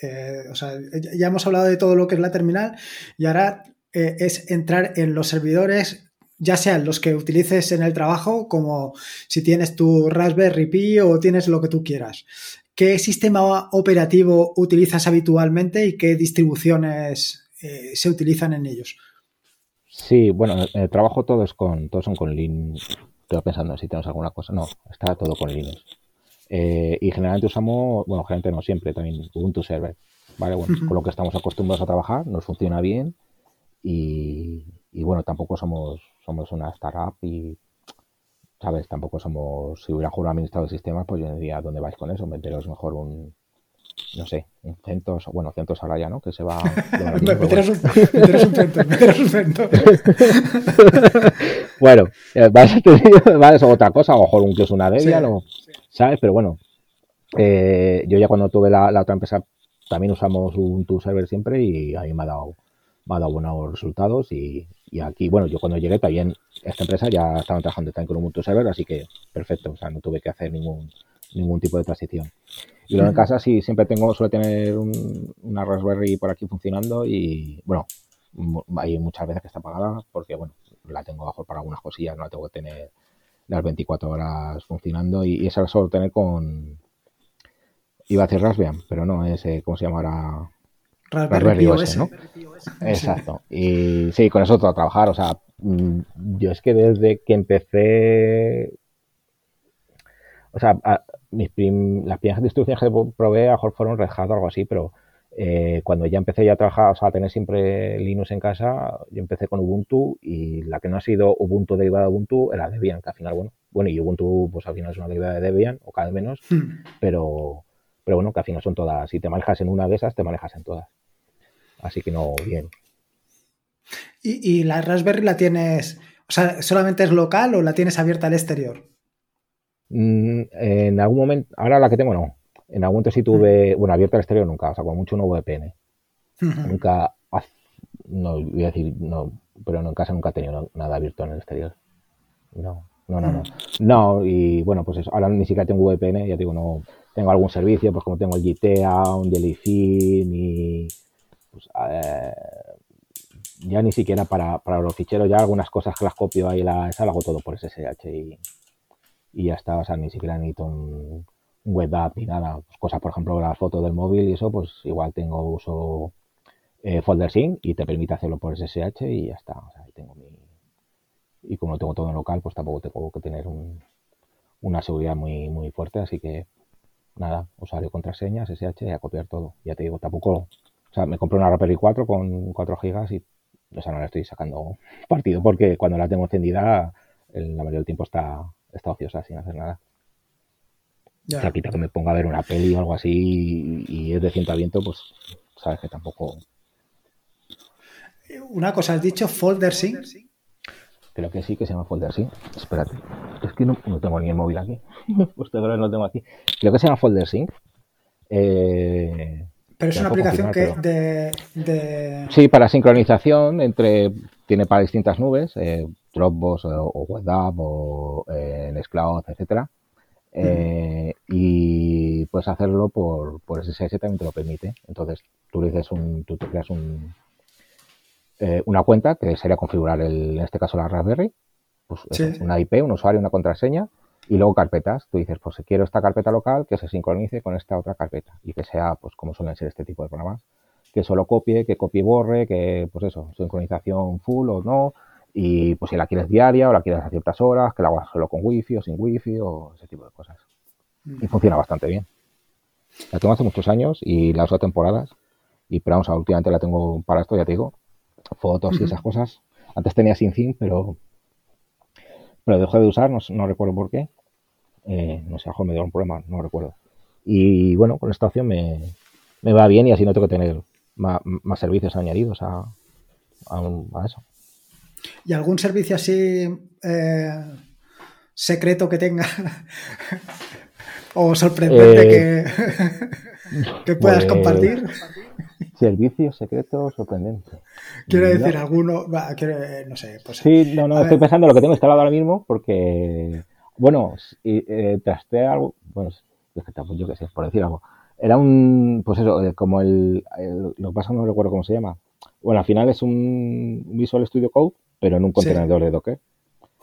eh, ya hemos hablado de todo lo que es la terminal y ahora eh, es entrar en los servidores, ya sean los que utilices en el trabajo, como si tienes tu Raspberry Pi o tienes lo que tú quieras. ¿Qué sistema operativo utilizas habitualmente y qué distribuciones eh, se utilizan en ellos? Sí, bueno, el trabajo todo es con, todos son con Linux Estoy pensando si tenemos alguna cosa. No, está todo con Linux. Eh, y generalmente usamos, bueno, generalmente no siempre, también Ubuntu Server. ¿Vale? Bueno, con lo que estamos acostumbrados a trabajar, nos funciona bien. Y, bueno, tampoco somos, somos una startup y, ¿sabes? Tampoco somos, si hubiera jugado administrador de sistemas, pues yo diría, ¿dónde vais con eso? Meteros mejor un, no sé, un centos, bueno, centos ahora ya, ¿no? Que se va... (laughs) meteros, un, centos, meteros un centos. (laughs) bueno, eh, (laughs) vale, es otra cosa, a lo mejor incluso una Debian, o, ¿sabes? Pero bueno, eh, yo ya cuando tuve la, otra empresa también usamos un tool server siempre y a mí me ha dado, me ha dado buenos resultados y, y aquí, bueno, yo cuando llegué también, esta empresa ya estaba trabajando también con un Ubuntu Server, así que perfecto, o sea, no tuve que hacer ningún, ningún tipo de transición. Y luego en casa sí siempre tengo, suele tener una Raspberry por aquí funcionando y bueno, hay muchas veces que está apagada porque bueno, la tengo bajo para algunas cosillas, no la tengo que tener las 24 horas funcionando y, esa la suelo tener con iba a decir Raspberry, pero no, es eh, ¿cómo se llama ahora? Raspberry, OS, ¿no? Exacto. Y sí, con eso todo a trabajar, o sea, mm, yo es que desde que empecé o sea, mis las primeras distribuciones que probé a mejor fueron Red Hat o algo así, pero eh, cuando ya empecé ya a trabajar, o sea, a tener siempre Linux en casa, yo empecé con Ubuntu y la que no ha sido Ubuntu derivada de Ubuntu era Debian, que al final, bueno, bueno, y Ubuntu pues al final es una derivada de Debian, o cada vez menos, hmm. pero, pero bueno, que al final son todas, si te manejas en una de esas, te manejas en todas. Así que no, bien. ¿Y, y la Raspberry la tienes, o sea, solamente es local o la tienes abierta al exterior? Mm, en algún momento, ahora la que tengo no. En algún sí tuve, bueno, abierta al exterior nunca, o sea, con mucho no VPN. Nunca, no, voy a decir, no, pero no, en casa nunca he tenido nada abierto en el exterior. No, no, no, no. No, y bueno, pues eso, ahora ni siquiera tengo VPN, ya digo, no, tengo algún servicio, pues como tengo el GTA, un Jellyfin y pues, eh, ya ni siquiera para, para los ficheros, ya algunas cosas que las copio ahí, la, esa lo hago todo por SSH y, y ya está, o sea, ni siquiera necesito un, web app ni nada. Pues cosas, por ejemplo, la foto del móvil y eso, pues igual tengo uso eh, folder sync y te permite hacerlo por SSH y ya está. O sea, ahí tengo mi... Y como tengo todo en local, pues tampoco tengo que tener una seguridad muy, muy fuerte, así que nada, usuario, contraseña, SSH y a copiar todo. Ya te digo, tampoco... O sea, me compré una Raspberry 4 con 4 gigas y o sea, no le estoy sacando partido porque cuando la tengo encendida, la mayoría del tiempo está, está ociosa sin hacer nada. Ya. O que me ponga a ver una peli o algo así y, es de cinta viento, pues sabes que tampoco. Una cosa, has dicho folder sync. Creo que sí que se llama folder sync. Espérate. Es que no, tengo ni el móvil aquí. (laughs) pues te no tengo aquí. Creo que se llama folder sync. Eh, pero es una aplicación que de, Sí, para sincronización entre... Tiene para distintas nubes, eh, Dropbox o, o WebApp o eh, Nextcloud, etcétera. Eh, y puedes hacerlo por, por SSH también te lo permite. Entonces, tú dices un, tú te creas un, eh, una cuenta que sería configurar el, en este caso la Raspberry, pues una IP, un usuario, una contraseña, y luego carpetas. Tú dices, pues quiero esta carpeta local que se sincronice con esta otra carpeta y que sea, pues como suelen ser este tipo de programas, que solo copie, que copie y borre, que pues eso, sincronización full o no, y pues si la quieres diaria o la quieres a ciertas horas, que la hagas solo con wifi o sin wifi o ese tipo de cosas. Y funciona bastante bien. La tengo hace muchos años y la uso a temporadas. Y pero vamos, últimamente la tengo para esto, ya te digo, fotos y esas cosas. Antes tenía sin pero pero dejé de usar, no, recuerdo por qué. Eh, no sé, a me dio un problema, no recuerdo. Y bueno, con esta opción me, va bien y así no tengo que tener más, servicios añadidos a, a, eso. ¿Y algún servicio así eh, secreto que tenga? (laughs) ¿O sorprendente eh, que, (laughs) que puedas pues, compartir? Servicio secreto sorprendente. Quiero decir, alguno, no sé, pues... Sí, no, no, estoy pensando lo que tengo instalado ahora mismo porque, bueno, eh, algo, bueno, yo qué sé, por decir algo. Era un, pues eso, eh, como el, lo que pasa no recuerdo cómo se llama. Bueno, al final es un Visual Studio Code, pero en un contenedor de Docker.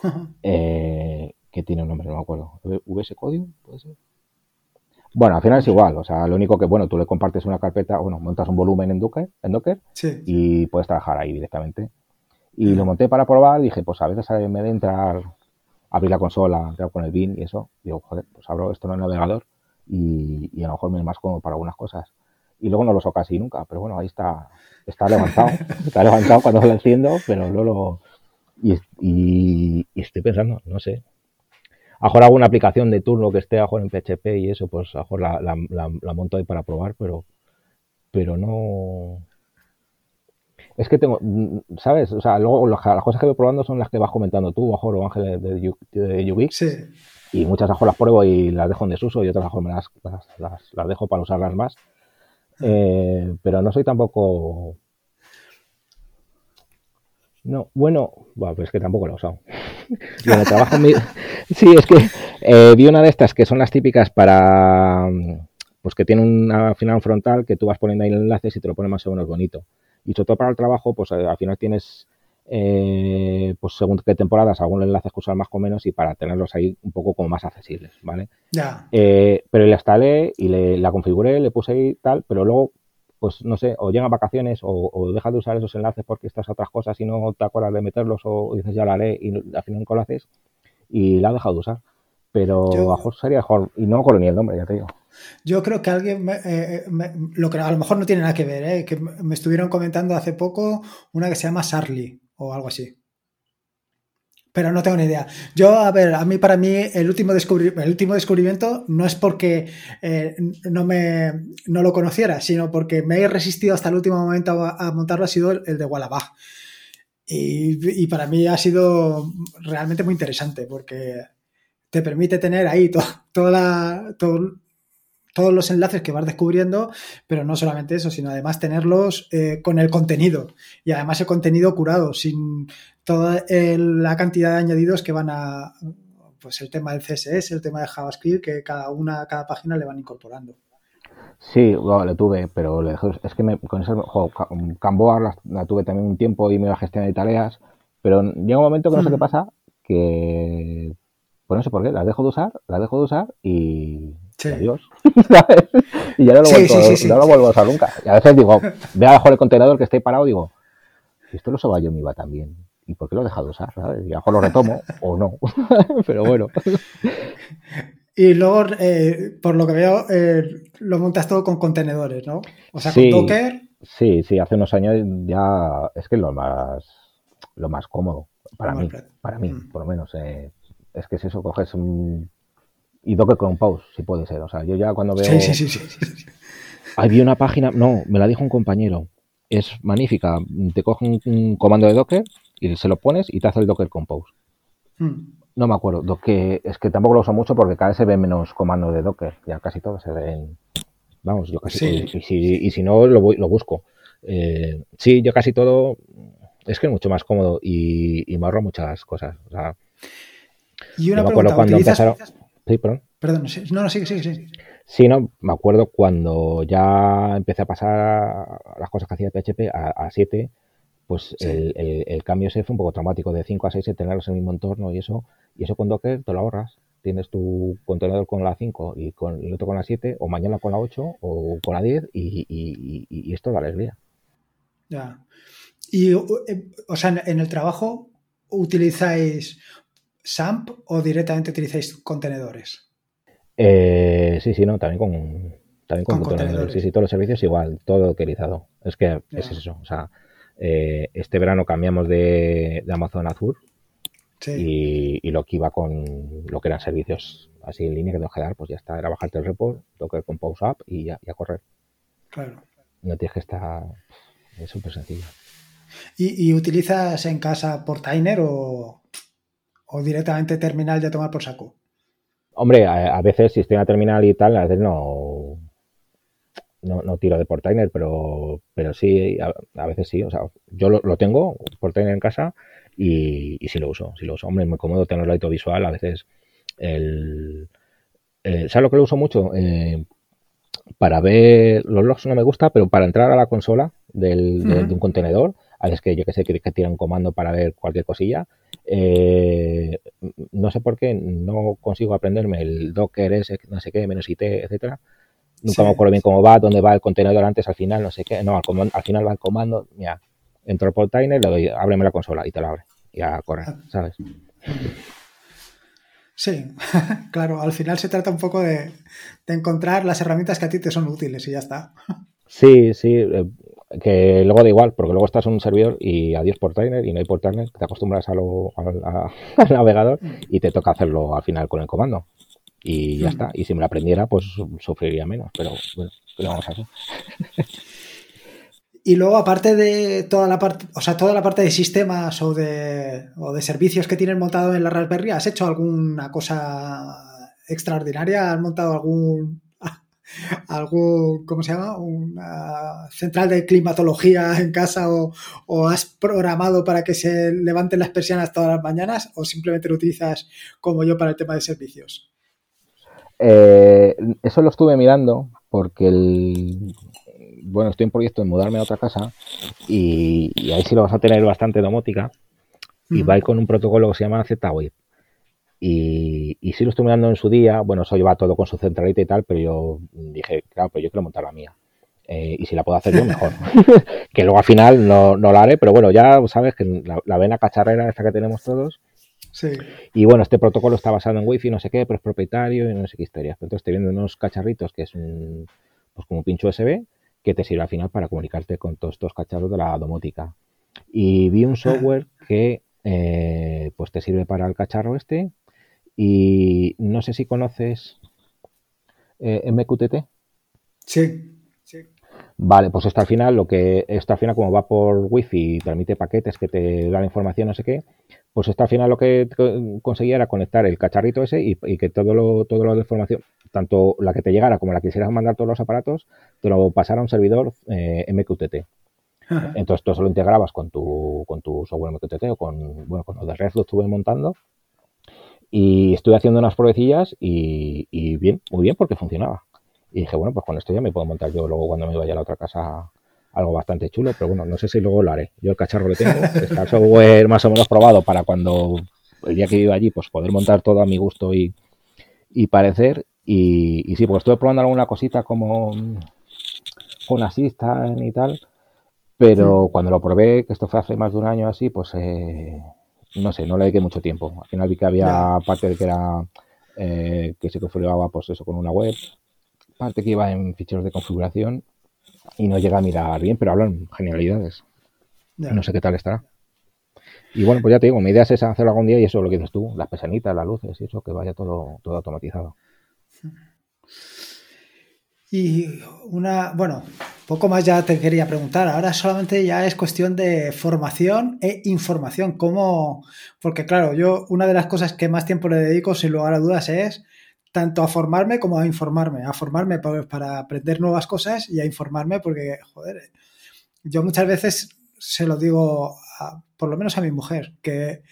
(laughs) eh, que tiene un nombre, no me acuerdo. ¿VS Code? ¿Puede ser? Bueno, al final es igual, o sea, lo único que, bueno, tú le compartes una carpeta, bueno, montas un volumen en Docker, en Docker y puedes trabajar ahí directamente. Y lo monté para probar, dije, pues a veces en vez de entrar, abrir la consola, entrar con el bin y eso, digo, joder, pues abro esto en el navegador y, a lo mejor me es más cómodo para algunas cosas. Y luego no lo uso casi nunca, pero bueno, ahí está, está levantado, (laughs) está levantado cuando lo enciendo, pero luego lo... Y, y, y estoy pensando, no sé, a mejor alguna aplicación de turno que esté a en PHP y eso, pues a mejor la, la, monto ahí para probar, pero, pero no. Es que tengo, ¿sabes? O sea, luego las, cosas que voy probando son las que vas comentando tú, Ajor o Ángel de, de, Sí. Y muchas mejor las pruebo y las dejo en desuso y otras mejor me las, las, las, dejo para usarlas más. Eh, pero no soy tampoco no, bueno, bueno, pues es que tampoco lo he usado. (laughs) trabajo Sí, es que eh, vi una de estas que son las típicas para. Pues que tiene un final frontal que tú vas poniendo ahí el enlaces y te lo pone más o menos bonito. Y sobre todo para el trabajo, pues eh, al final tienes, eh, pues según qué temporadas, algunos enlaces que usar más o menos y para tenerlos ahí un poco como más accesibles, ¿vale? Ya. pero la instalé y le, la configuré, le puse ahí tal, pero luego pues no sé, o llegan vacaciones o, o, dejas de usar esos enlaces porque estás a otras cosas y no te acuerdas de meterlos o dices ya la haré y al final nunca lo haces y la has dejado de usar. Pero a mejor sería mejor, y no me acuerdo ni el nombre, ya te digo. Yo creo que alguien, eh, lo que a lo mejor no tiene nada que ver, ¿eh? que me estuvieron comentando hace poco una que se llama Sarly o algo así pero no tengo ni idea. Yo, a ver, a mí, para mí, el último, el último descubrimiento no es porque eh, no, me, no lo conociera, sino porque me he resistido hasta el último momento a, montarlo, ha sido el, de Wallabag. Y, para mí ha sido realmente muy interesante porque te permite tener ahí toda todos los enlaces que vas descubriendo, pero no solamente eso, sino además tenerlos eh, con el contenido y además el contenido curado, sin, toda la cantidad de añadidos que van a, pues el tema del CSS, el tema de JavaScript, que cada una, cada página le van incorporando. Sí, lo tuve, pero es que me, con ese juego, Camboa la, tuve también un tiempo y me iba a gestionar tareas, pero llega un momento que no sé qué pasa, que pues no sé por qué, las dejo de usar, las dejo de usar y, Adiós. (laughs) y ya no lo, vuelvo, no lo vuelvo a usar nunca. Y a veces digo, ve abajo el contenedor que esté parado, digo, esto lo usaba yo me iba también. ¿Y por qué lo he dejado de usar? ¿sabes? Y a lo mejor lo retomo (laughs) o no. (laughs) Pero bueno. Y luego, eh, por lo que veo, eh, lo montas todo con contenedores, ¿no? O sea, con Docker. Sí, sí, hace unos años ya es que es lo más, lo más cómodo para mí, para mí, mm. por lo menos. Eh, es que es eso, coges un... Y Docker con pause, si puede ser. O sea, yo ya cuando veo... Sí, sí, sí, sí. Había una página, no, me la dijo un compañero. Es magnífica. Te coge un, comando de Docker y se lo pones y te hace el Docker Compose. Mm. No me acuerdo. que es que tampoco lo uso mucho porque cada vez se ven menos comandos de Docker. Ya casi todos se ven. Vamos, yo casi. Sí. Y, si, y, si, no, lo, lo busco. Eh, sí, yo casi todo. Es que es mucho más cómodo y, me ahorro muchas cosas. O sea, y una me acuerdo cuando empezaron. Sí, perdón. Perdón, no, no, sigue, sigue, sigue. Sí, no, me acuerdo cuando ya empecé a pasar las cosas que hacía PHP a, a 7 pues el, el, cambio ese fue un poco traumático, de 5 a 6 tenerlos en el mismo entorno y eso, y eso con Docker te lo ahorras. Tienes tu contenedor con la 5 y con el otro con la 7, o mañana con la 8 o con la 10 y, y, y, esto da alegría. Ya. Y, eh, o sea, en el trabajo utilizáis SAMP o directamente utilizáis contenedores? Eh, sí, sí, no, también con, también con, contenedores. Sí, sí, todos los servicios igual, todo dockerizado. Es que es eso, o sea, eh, este verano cambiamos de, Amazon Azure y, lo que iba con lo que eran servicios así en línea que tengo que dar, pues ya está, era bajarte el report, Docker Compose App y ya, a correr. Claro. No tienes que estar, es súper sencillo. ¿Y, utilizas en casa Portainer o, o directamente terminal de tomar por saco? Hombre, a, veces si estoy en la terminal y tal, a veces no, no, no tiro de Portainer, pero, pero sí, a, veces sí. O sea, yo lo, tengo, Portainer en casa, y, y sí lo uso, sí lo uso. Hombre, es muy cómodo tenerlo ahí visual, a veces el... Eh, ¿Sabes lo que lo uso mucho? Eh, para ver los logs no me gusta, pero para entrar a la consola del, de, un contenedor, a veces que yo que sé, que, que tira un comando para ver cualquier cosilla, eh, no sé por qué no consigo aprenderme el docker ese, no sé qué, menos it, etcétera, Nunca me acuerdo bien cómo va, dónde va el contenedor antes, al final, no sé qué. No, al, final va el comando, mira, entro por Tiner, le doy, ábreme la consola y te la abre. Y a correr, ah. ¿sabes? Sí, (laughs) claro, al final se trata un poco de, encontrar las herramientas que a ti te son útiles y ya está. (laughs) Sí, sí, eh, que luego da igual, porque luego estás en un servidor y adiós por Tiner y no hay por Tiner, te acostumbras a lo, (laughs) al navegador mm. y te toca hacerlo al final con el comando y ya está. Y si me la aprendiera, pues sufriría menos, pero bueno, ¿qué vamos a hacer? Y luego, aparte de toda la parte, o sea, toda la parte de sistemas o de, o de servicios que tienes montado en la Raspberry, ¿has hecho alguna cosa extraordinaria? ¿Has montado algún (laughs) algún, ¿cómo se llama? Una central de climatología en casa o, o, has programado para que se levanten las persianas todas las mañanas o simplemente lo utilizas como yo para el tema de servicios? Eh, eso lo estuve mirando porque el, bueno, estoy en proyecto de mudarme a otra casa y, ahí sí lo vas a tener bastante domótica y va con un protocolo que se llama Z-Wave. Y, y sí lo estoy mirando en su día, bueno, eso lleva todo con su centralita y tal, pero yo dije, claro, pero yo quiero montar la mía. Eh, y si la puedo hacer yo, mejor. (laughs) que luego al final no, no la haré, pero bueno, ya sabes que la, la vena cacharrera esta que tenemos todos, y bueno, este protocolo está basado en Wi-Fi, no sé qué, pero es propietario y no sé qué historias. Entonces te vienen unos cacharritos que es un, pues como un pincho USB que te sirve al final para comunicarte con todos estos cacharros de la domótica. Y vi un software que eh, pues te sirve para el cacharro este y no sé si conoces eh, MQTT. Sí. Vale, pues esto al final, lo que esto al final como va por wifi y permite paquetes que te dan información, no sé qué, pues esto al final lo que conseguía era conectar el cacharrito ese y, que todo lo, todo lo de información, tanto la que te llegara como la que quisieras mandar todos los aparatos, te lo pasara a un servidor eh, MQTT. Entonces tú eso lo integrabas con tu, con tu software MQTT o con, bueno, con lo de Red lo estuve montando y estuve haciendo unas pruebecillas y, y bien, muy bien porque funcionaba. Y dije, bueno, pues con esto ya me puedo montar yo luego cuando me vaya a la otra casa algo bastante chulo, pero bueno, no sé si luego lo haré. Yo el cacharro lo tengo, está el software (laughs) más o menos probado para cuando el día que viva allí, pues poder montar todo a mi gusto y, y parecer. Y, y sí, pues estuve probando alguna cosita como con Assistant y tal, pero cuando lo probé, que esto fue hace más de un año así, pues eh, no sé, no le dediqué mucho tiempo. Al final vi que había parte de que era eh, que se configuraba pues eso con una web, parte que iba en ficheros de configuración y no llega a mirar bien, pero hablan genialidades. No sé qué tal estará. Y bueno, pues ya te digo, mi idea es esa, hacerlo algún día y eso es lo que dices tú, las pesanitas, las luces y eso, que vaya todo, todo automatizado. Y una, bueno, poco más ya te quería preguntar. Ahora solamente ya es cuestión de formación e información. ¿Cómo? Porque claro, yo una de las cosas que más tiempo le dedico, sin lugar a dudas, es tanto a formarme como a informarme. A formarme para, aprender nuevas cosas y a informarme porque, joder, yo muchas veces se lo digo, por lo menos a mi mujer, que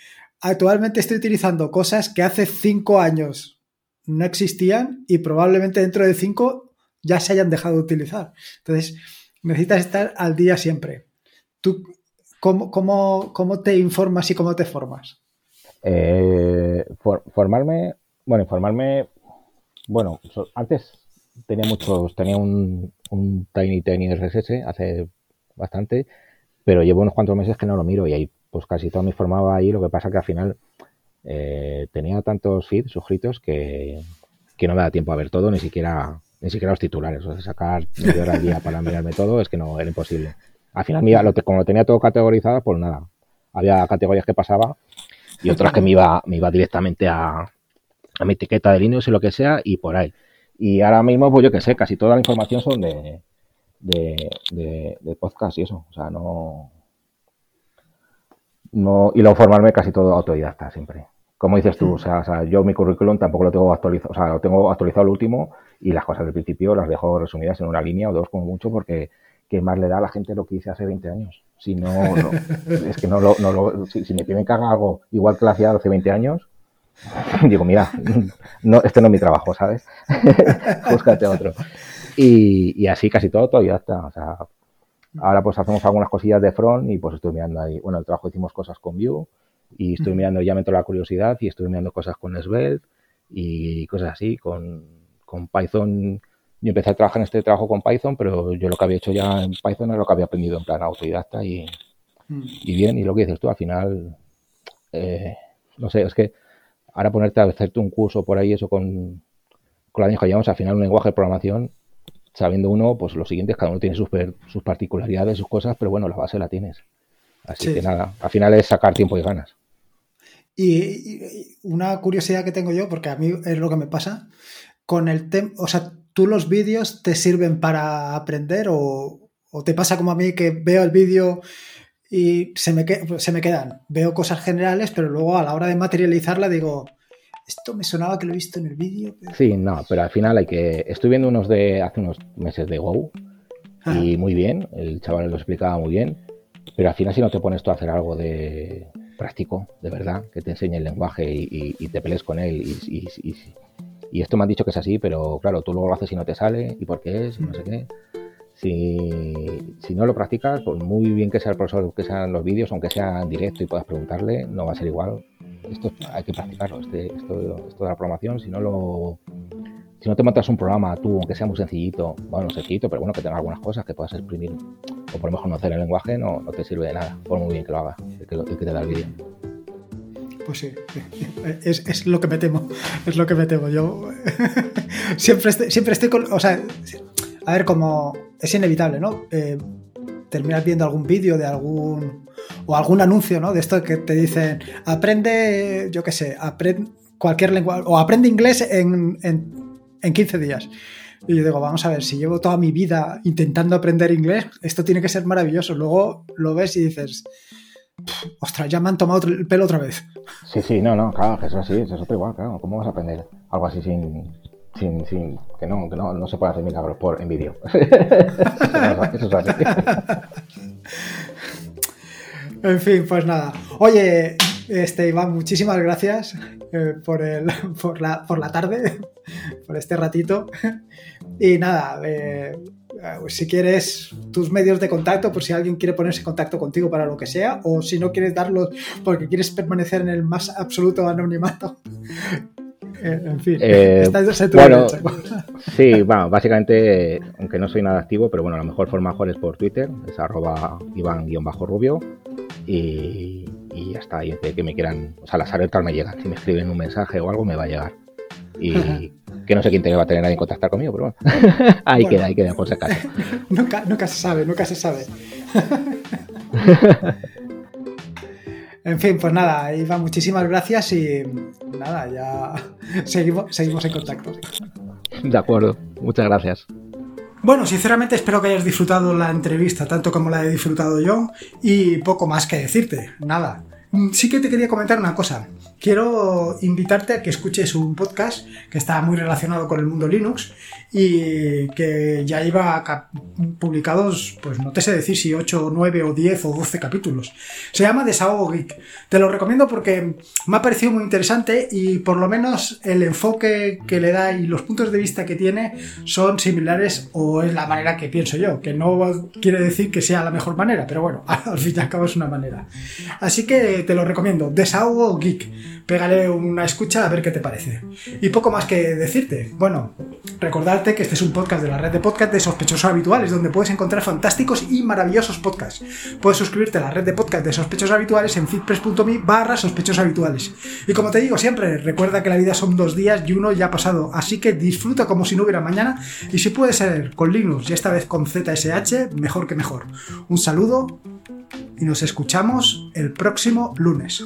actualmente estoy utilizando cosas que hace cinco años no existían y probablemente dentro de cinco ya se hayan dejado de utilizar. Entonces, necesitas estar al día siempre. ¿Tú cómo, cómo, te informas y cómo te formas? Eh, formarme, bueno, informarme, bueno, antes tenía muchos, tenía un, un Tiny Tiny RSS hace bastante, pero llevo unos cuantos meses que no lo miro y ahí pues casi todo me formaba ahí, lo que pasa que al final eh, tenía tantos feeds suscritos que, que no me da tiempo a ver todo, ni siquiera ni siquiera los titulares. O sea, sacar media hora al día para mirarme todo es que no, era imposible. Al final, mira, lo, como lo tenía todo categorizado, pues nada. Había categorías que pasaba y otras que me iba, me iba directamente a, a mi etiqueta de Linux y lo que sea y por ahí. Y ahora mismo, pues yo que sé, casi toda la información son de, de, de, podcast y eso. O sea, no, no. Y luego formarme casi todo autodidacta siempre como dices tú, o sea, yo mi currículum tampoco lo tengo actualizado, o sea, lo tengo actualizado el último y las cosas del principio las dejo resumidas en una línea o dos como mucho porque ¿qué más le da a la gente lo que hice hace 20 años? Si no, (laughs) es que no lo, no lo si, me piden que haga algo igual que lo hacía hace 20 años, (laughs) digo, mira, no, este no es mi trabajo, ¿sabes? (laughs) Búscate otro. Y, y, así casi todo todavía está, o sea, ahora pues hacemos algunas cosillas de front y pues estoy mirando ahí, bueno, el trabajo hicimos cosas con Vue, y estoy mirando, ya me entró la curiosidad y estoy mirando cosas con Svelte y cosas así, con, con Python. Yo empecé a trabajar en este trabajo con Python, pero yo lo que había hecho ya en Python es lo que había aprendido en plan autodidacta y, mm. y bien, y lo que dices tú, al final, eh, no sé, es que ahora ponerte a hacerte un curso por ahí, eso con, con la que llamamos al final un lenguaje de programación, sabiendo uno, pues lo siguiente es cada uno tiene sus, sus particularidades, sus cosas, pero bueno, la base la tienes. Así que nada, al final es sacar tiempo y ganas. Y, una curiosidad que tengo yo, porque a mí es lo que me pasa, con el tema, o sea, ¿tú los vídeos te sirven para aprender o, te pasa como a mí que veo el vídeo y se me, se me quedan? Veo cosas generales, pero luego a la hora de materializarla digo, esto me sonaba que lo he visto en el vídeo. Sí, no, pero al final hay que... Estoy viendo unos de hace unos meses de Go y muy bien, el chaval lo explicaba muy bien pero al final si no te pones tú a hacer algo de práctico, de verdad, que te enseñe el lenguaje y, te pelees con él y, y, esto me han dicho que es así, pero claro, tú luego lo haces y no te sale, y por qué es, y no sé qué. Si, no lo practicas, pues muy bien que sea el profesor, que sean los vídeos, aunque sea en directo y puedas preguntarle, no va a ser igual. Esto hay que practicarlo, este, esto, esto de la programación, si no lo si no te montas un programa tú, aunque sea muy sencillito, bueno, sencillito, pero bueno, que tenga algunas cosas que puedas exprimir, o por lo mejor conocer el lenguaje, no, no te sirve de nada, por muy bien que lo haga, el que, te da el vídeo. Pues sí, (laughs) es, es, lo que me temo, es lo que me temo. Yo (laughs) siempre, estoy, siempre estoy con, o sea, a ver, como es inevitable, ¿no? Eh, terminas viendo algún vídeo de algún, o algún anuncio, ¿no? De esto que te dicen, aprende, yo qué sé, aprende cualquier lenguaje, o aprende inglés en, en en 15 días. Y yo digo, vamos a ver, si llevo toda mi vida intentando aprender inglés, esto tiene que ser maravilloso. Luego lo ves y dices, ostras, ya me han tomado el pelo otra vez. Sí, sí, no, no, claro, que eso sí, eso es igual, claro. ¿Cómo vas a aprender algo así sin, sin, sin que no, que no, no se puede hacer milagros por en vídeo? (laughs) eso, es así. (laughs) en fin, pues nada. Oye, este, Iván, muchísimas gracias eh, por, el, (laughs) por, la, por la tarde, por este ratito. Y nada, eh, si quieres tus medios de contacto, por si alguien quiere ponerse en contacto contigo para lo que sea, o si no quieres darlos porque quieres permanecer en el más absoluto anonimato. En fin, eh, (laughs) bueno, (laughs) sí, bueno, básicamente, aunque no soy nada activo, pero bueno, la mejor forma mejor es por Twitter, es arroba Iván-Rubio y, y ya está, y que me quieran, o sea, las alertas me llegan, si me escriben un mensaje o algo me va a llegar. Y que no sé quién te va a tener nadie en contactar conmigo, pero bueno, (laughs) ahí queda, ahí queda, por si acaso. nunca, nunca se sabe, nunca se sabe. En fin, pues nada, Iva, muchísimas gracias y nada, ya (laughs) seguimos, seguimos en contacto. De acuerdo, muchas gracias. Bueno, sinceramente espero que hayas disfrutado la entrevista tanto como la he disfrutado yo y poco más que decirte, nada. Mm, sí que te quería comentar una cosa. Quiero invitarte a que escuches un podcast que está muy relacionado con el mundo Linux y que ya lleva publicados, pues no te sé decir si 8, 9 o 10 o 12 capítulos. Se llama Desahogo Geek. Te lo recomiendo porque me ha parecido muy interesante y por lo menos el enfoque que le da y los puntos de vista que tiene son similares o es la manera que pienso yo, que no quiere decir que sea la mejor manera, pero bueno, (laughs) al fin y al cabo es una manera. Así que te lo recomiendo, Desahogo Geek. Pégale una escucha a ver qué te parece. Y poco más que decirte. Bueno, recordad que este es un podcast de la red de podcast de sospechosos habituales, donde puedes encontrar fantásticos y maravillosos podcasts. Puedes suscribirte a la red de podcast de sospechosos habituales en fitpress.me barra sospechosos habituales. Y como te digo siempre, recuerda que la vida son dos días y uno ya ha pasado, así que disfruta como si no hubiera mañana y si puede ser con Linux y esta vez con ZSH, mejor que mejor. Un saludo y nos escuchamos el próximo lunes.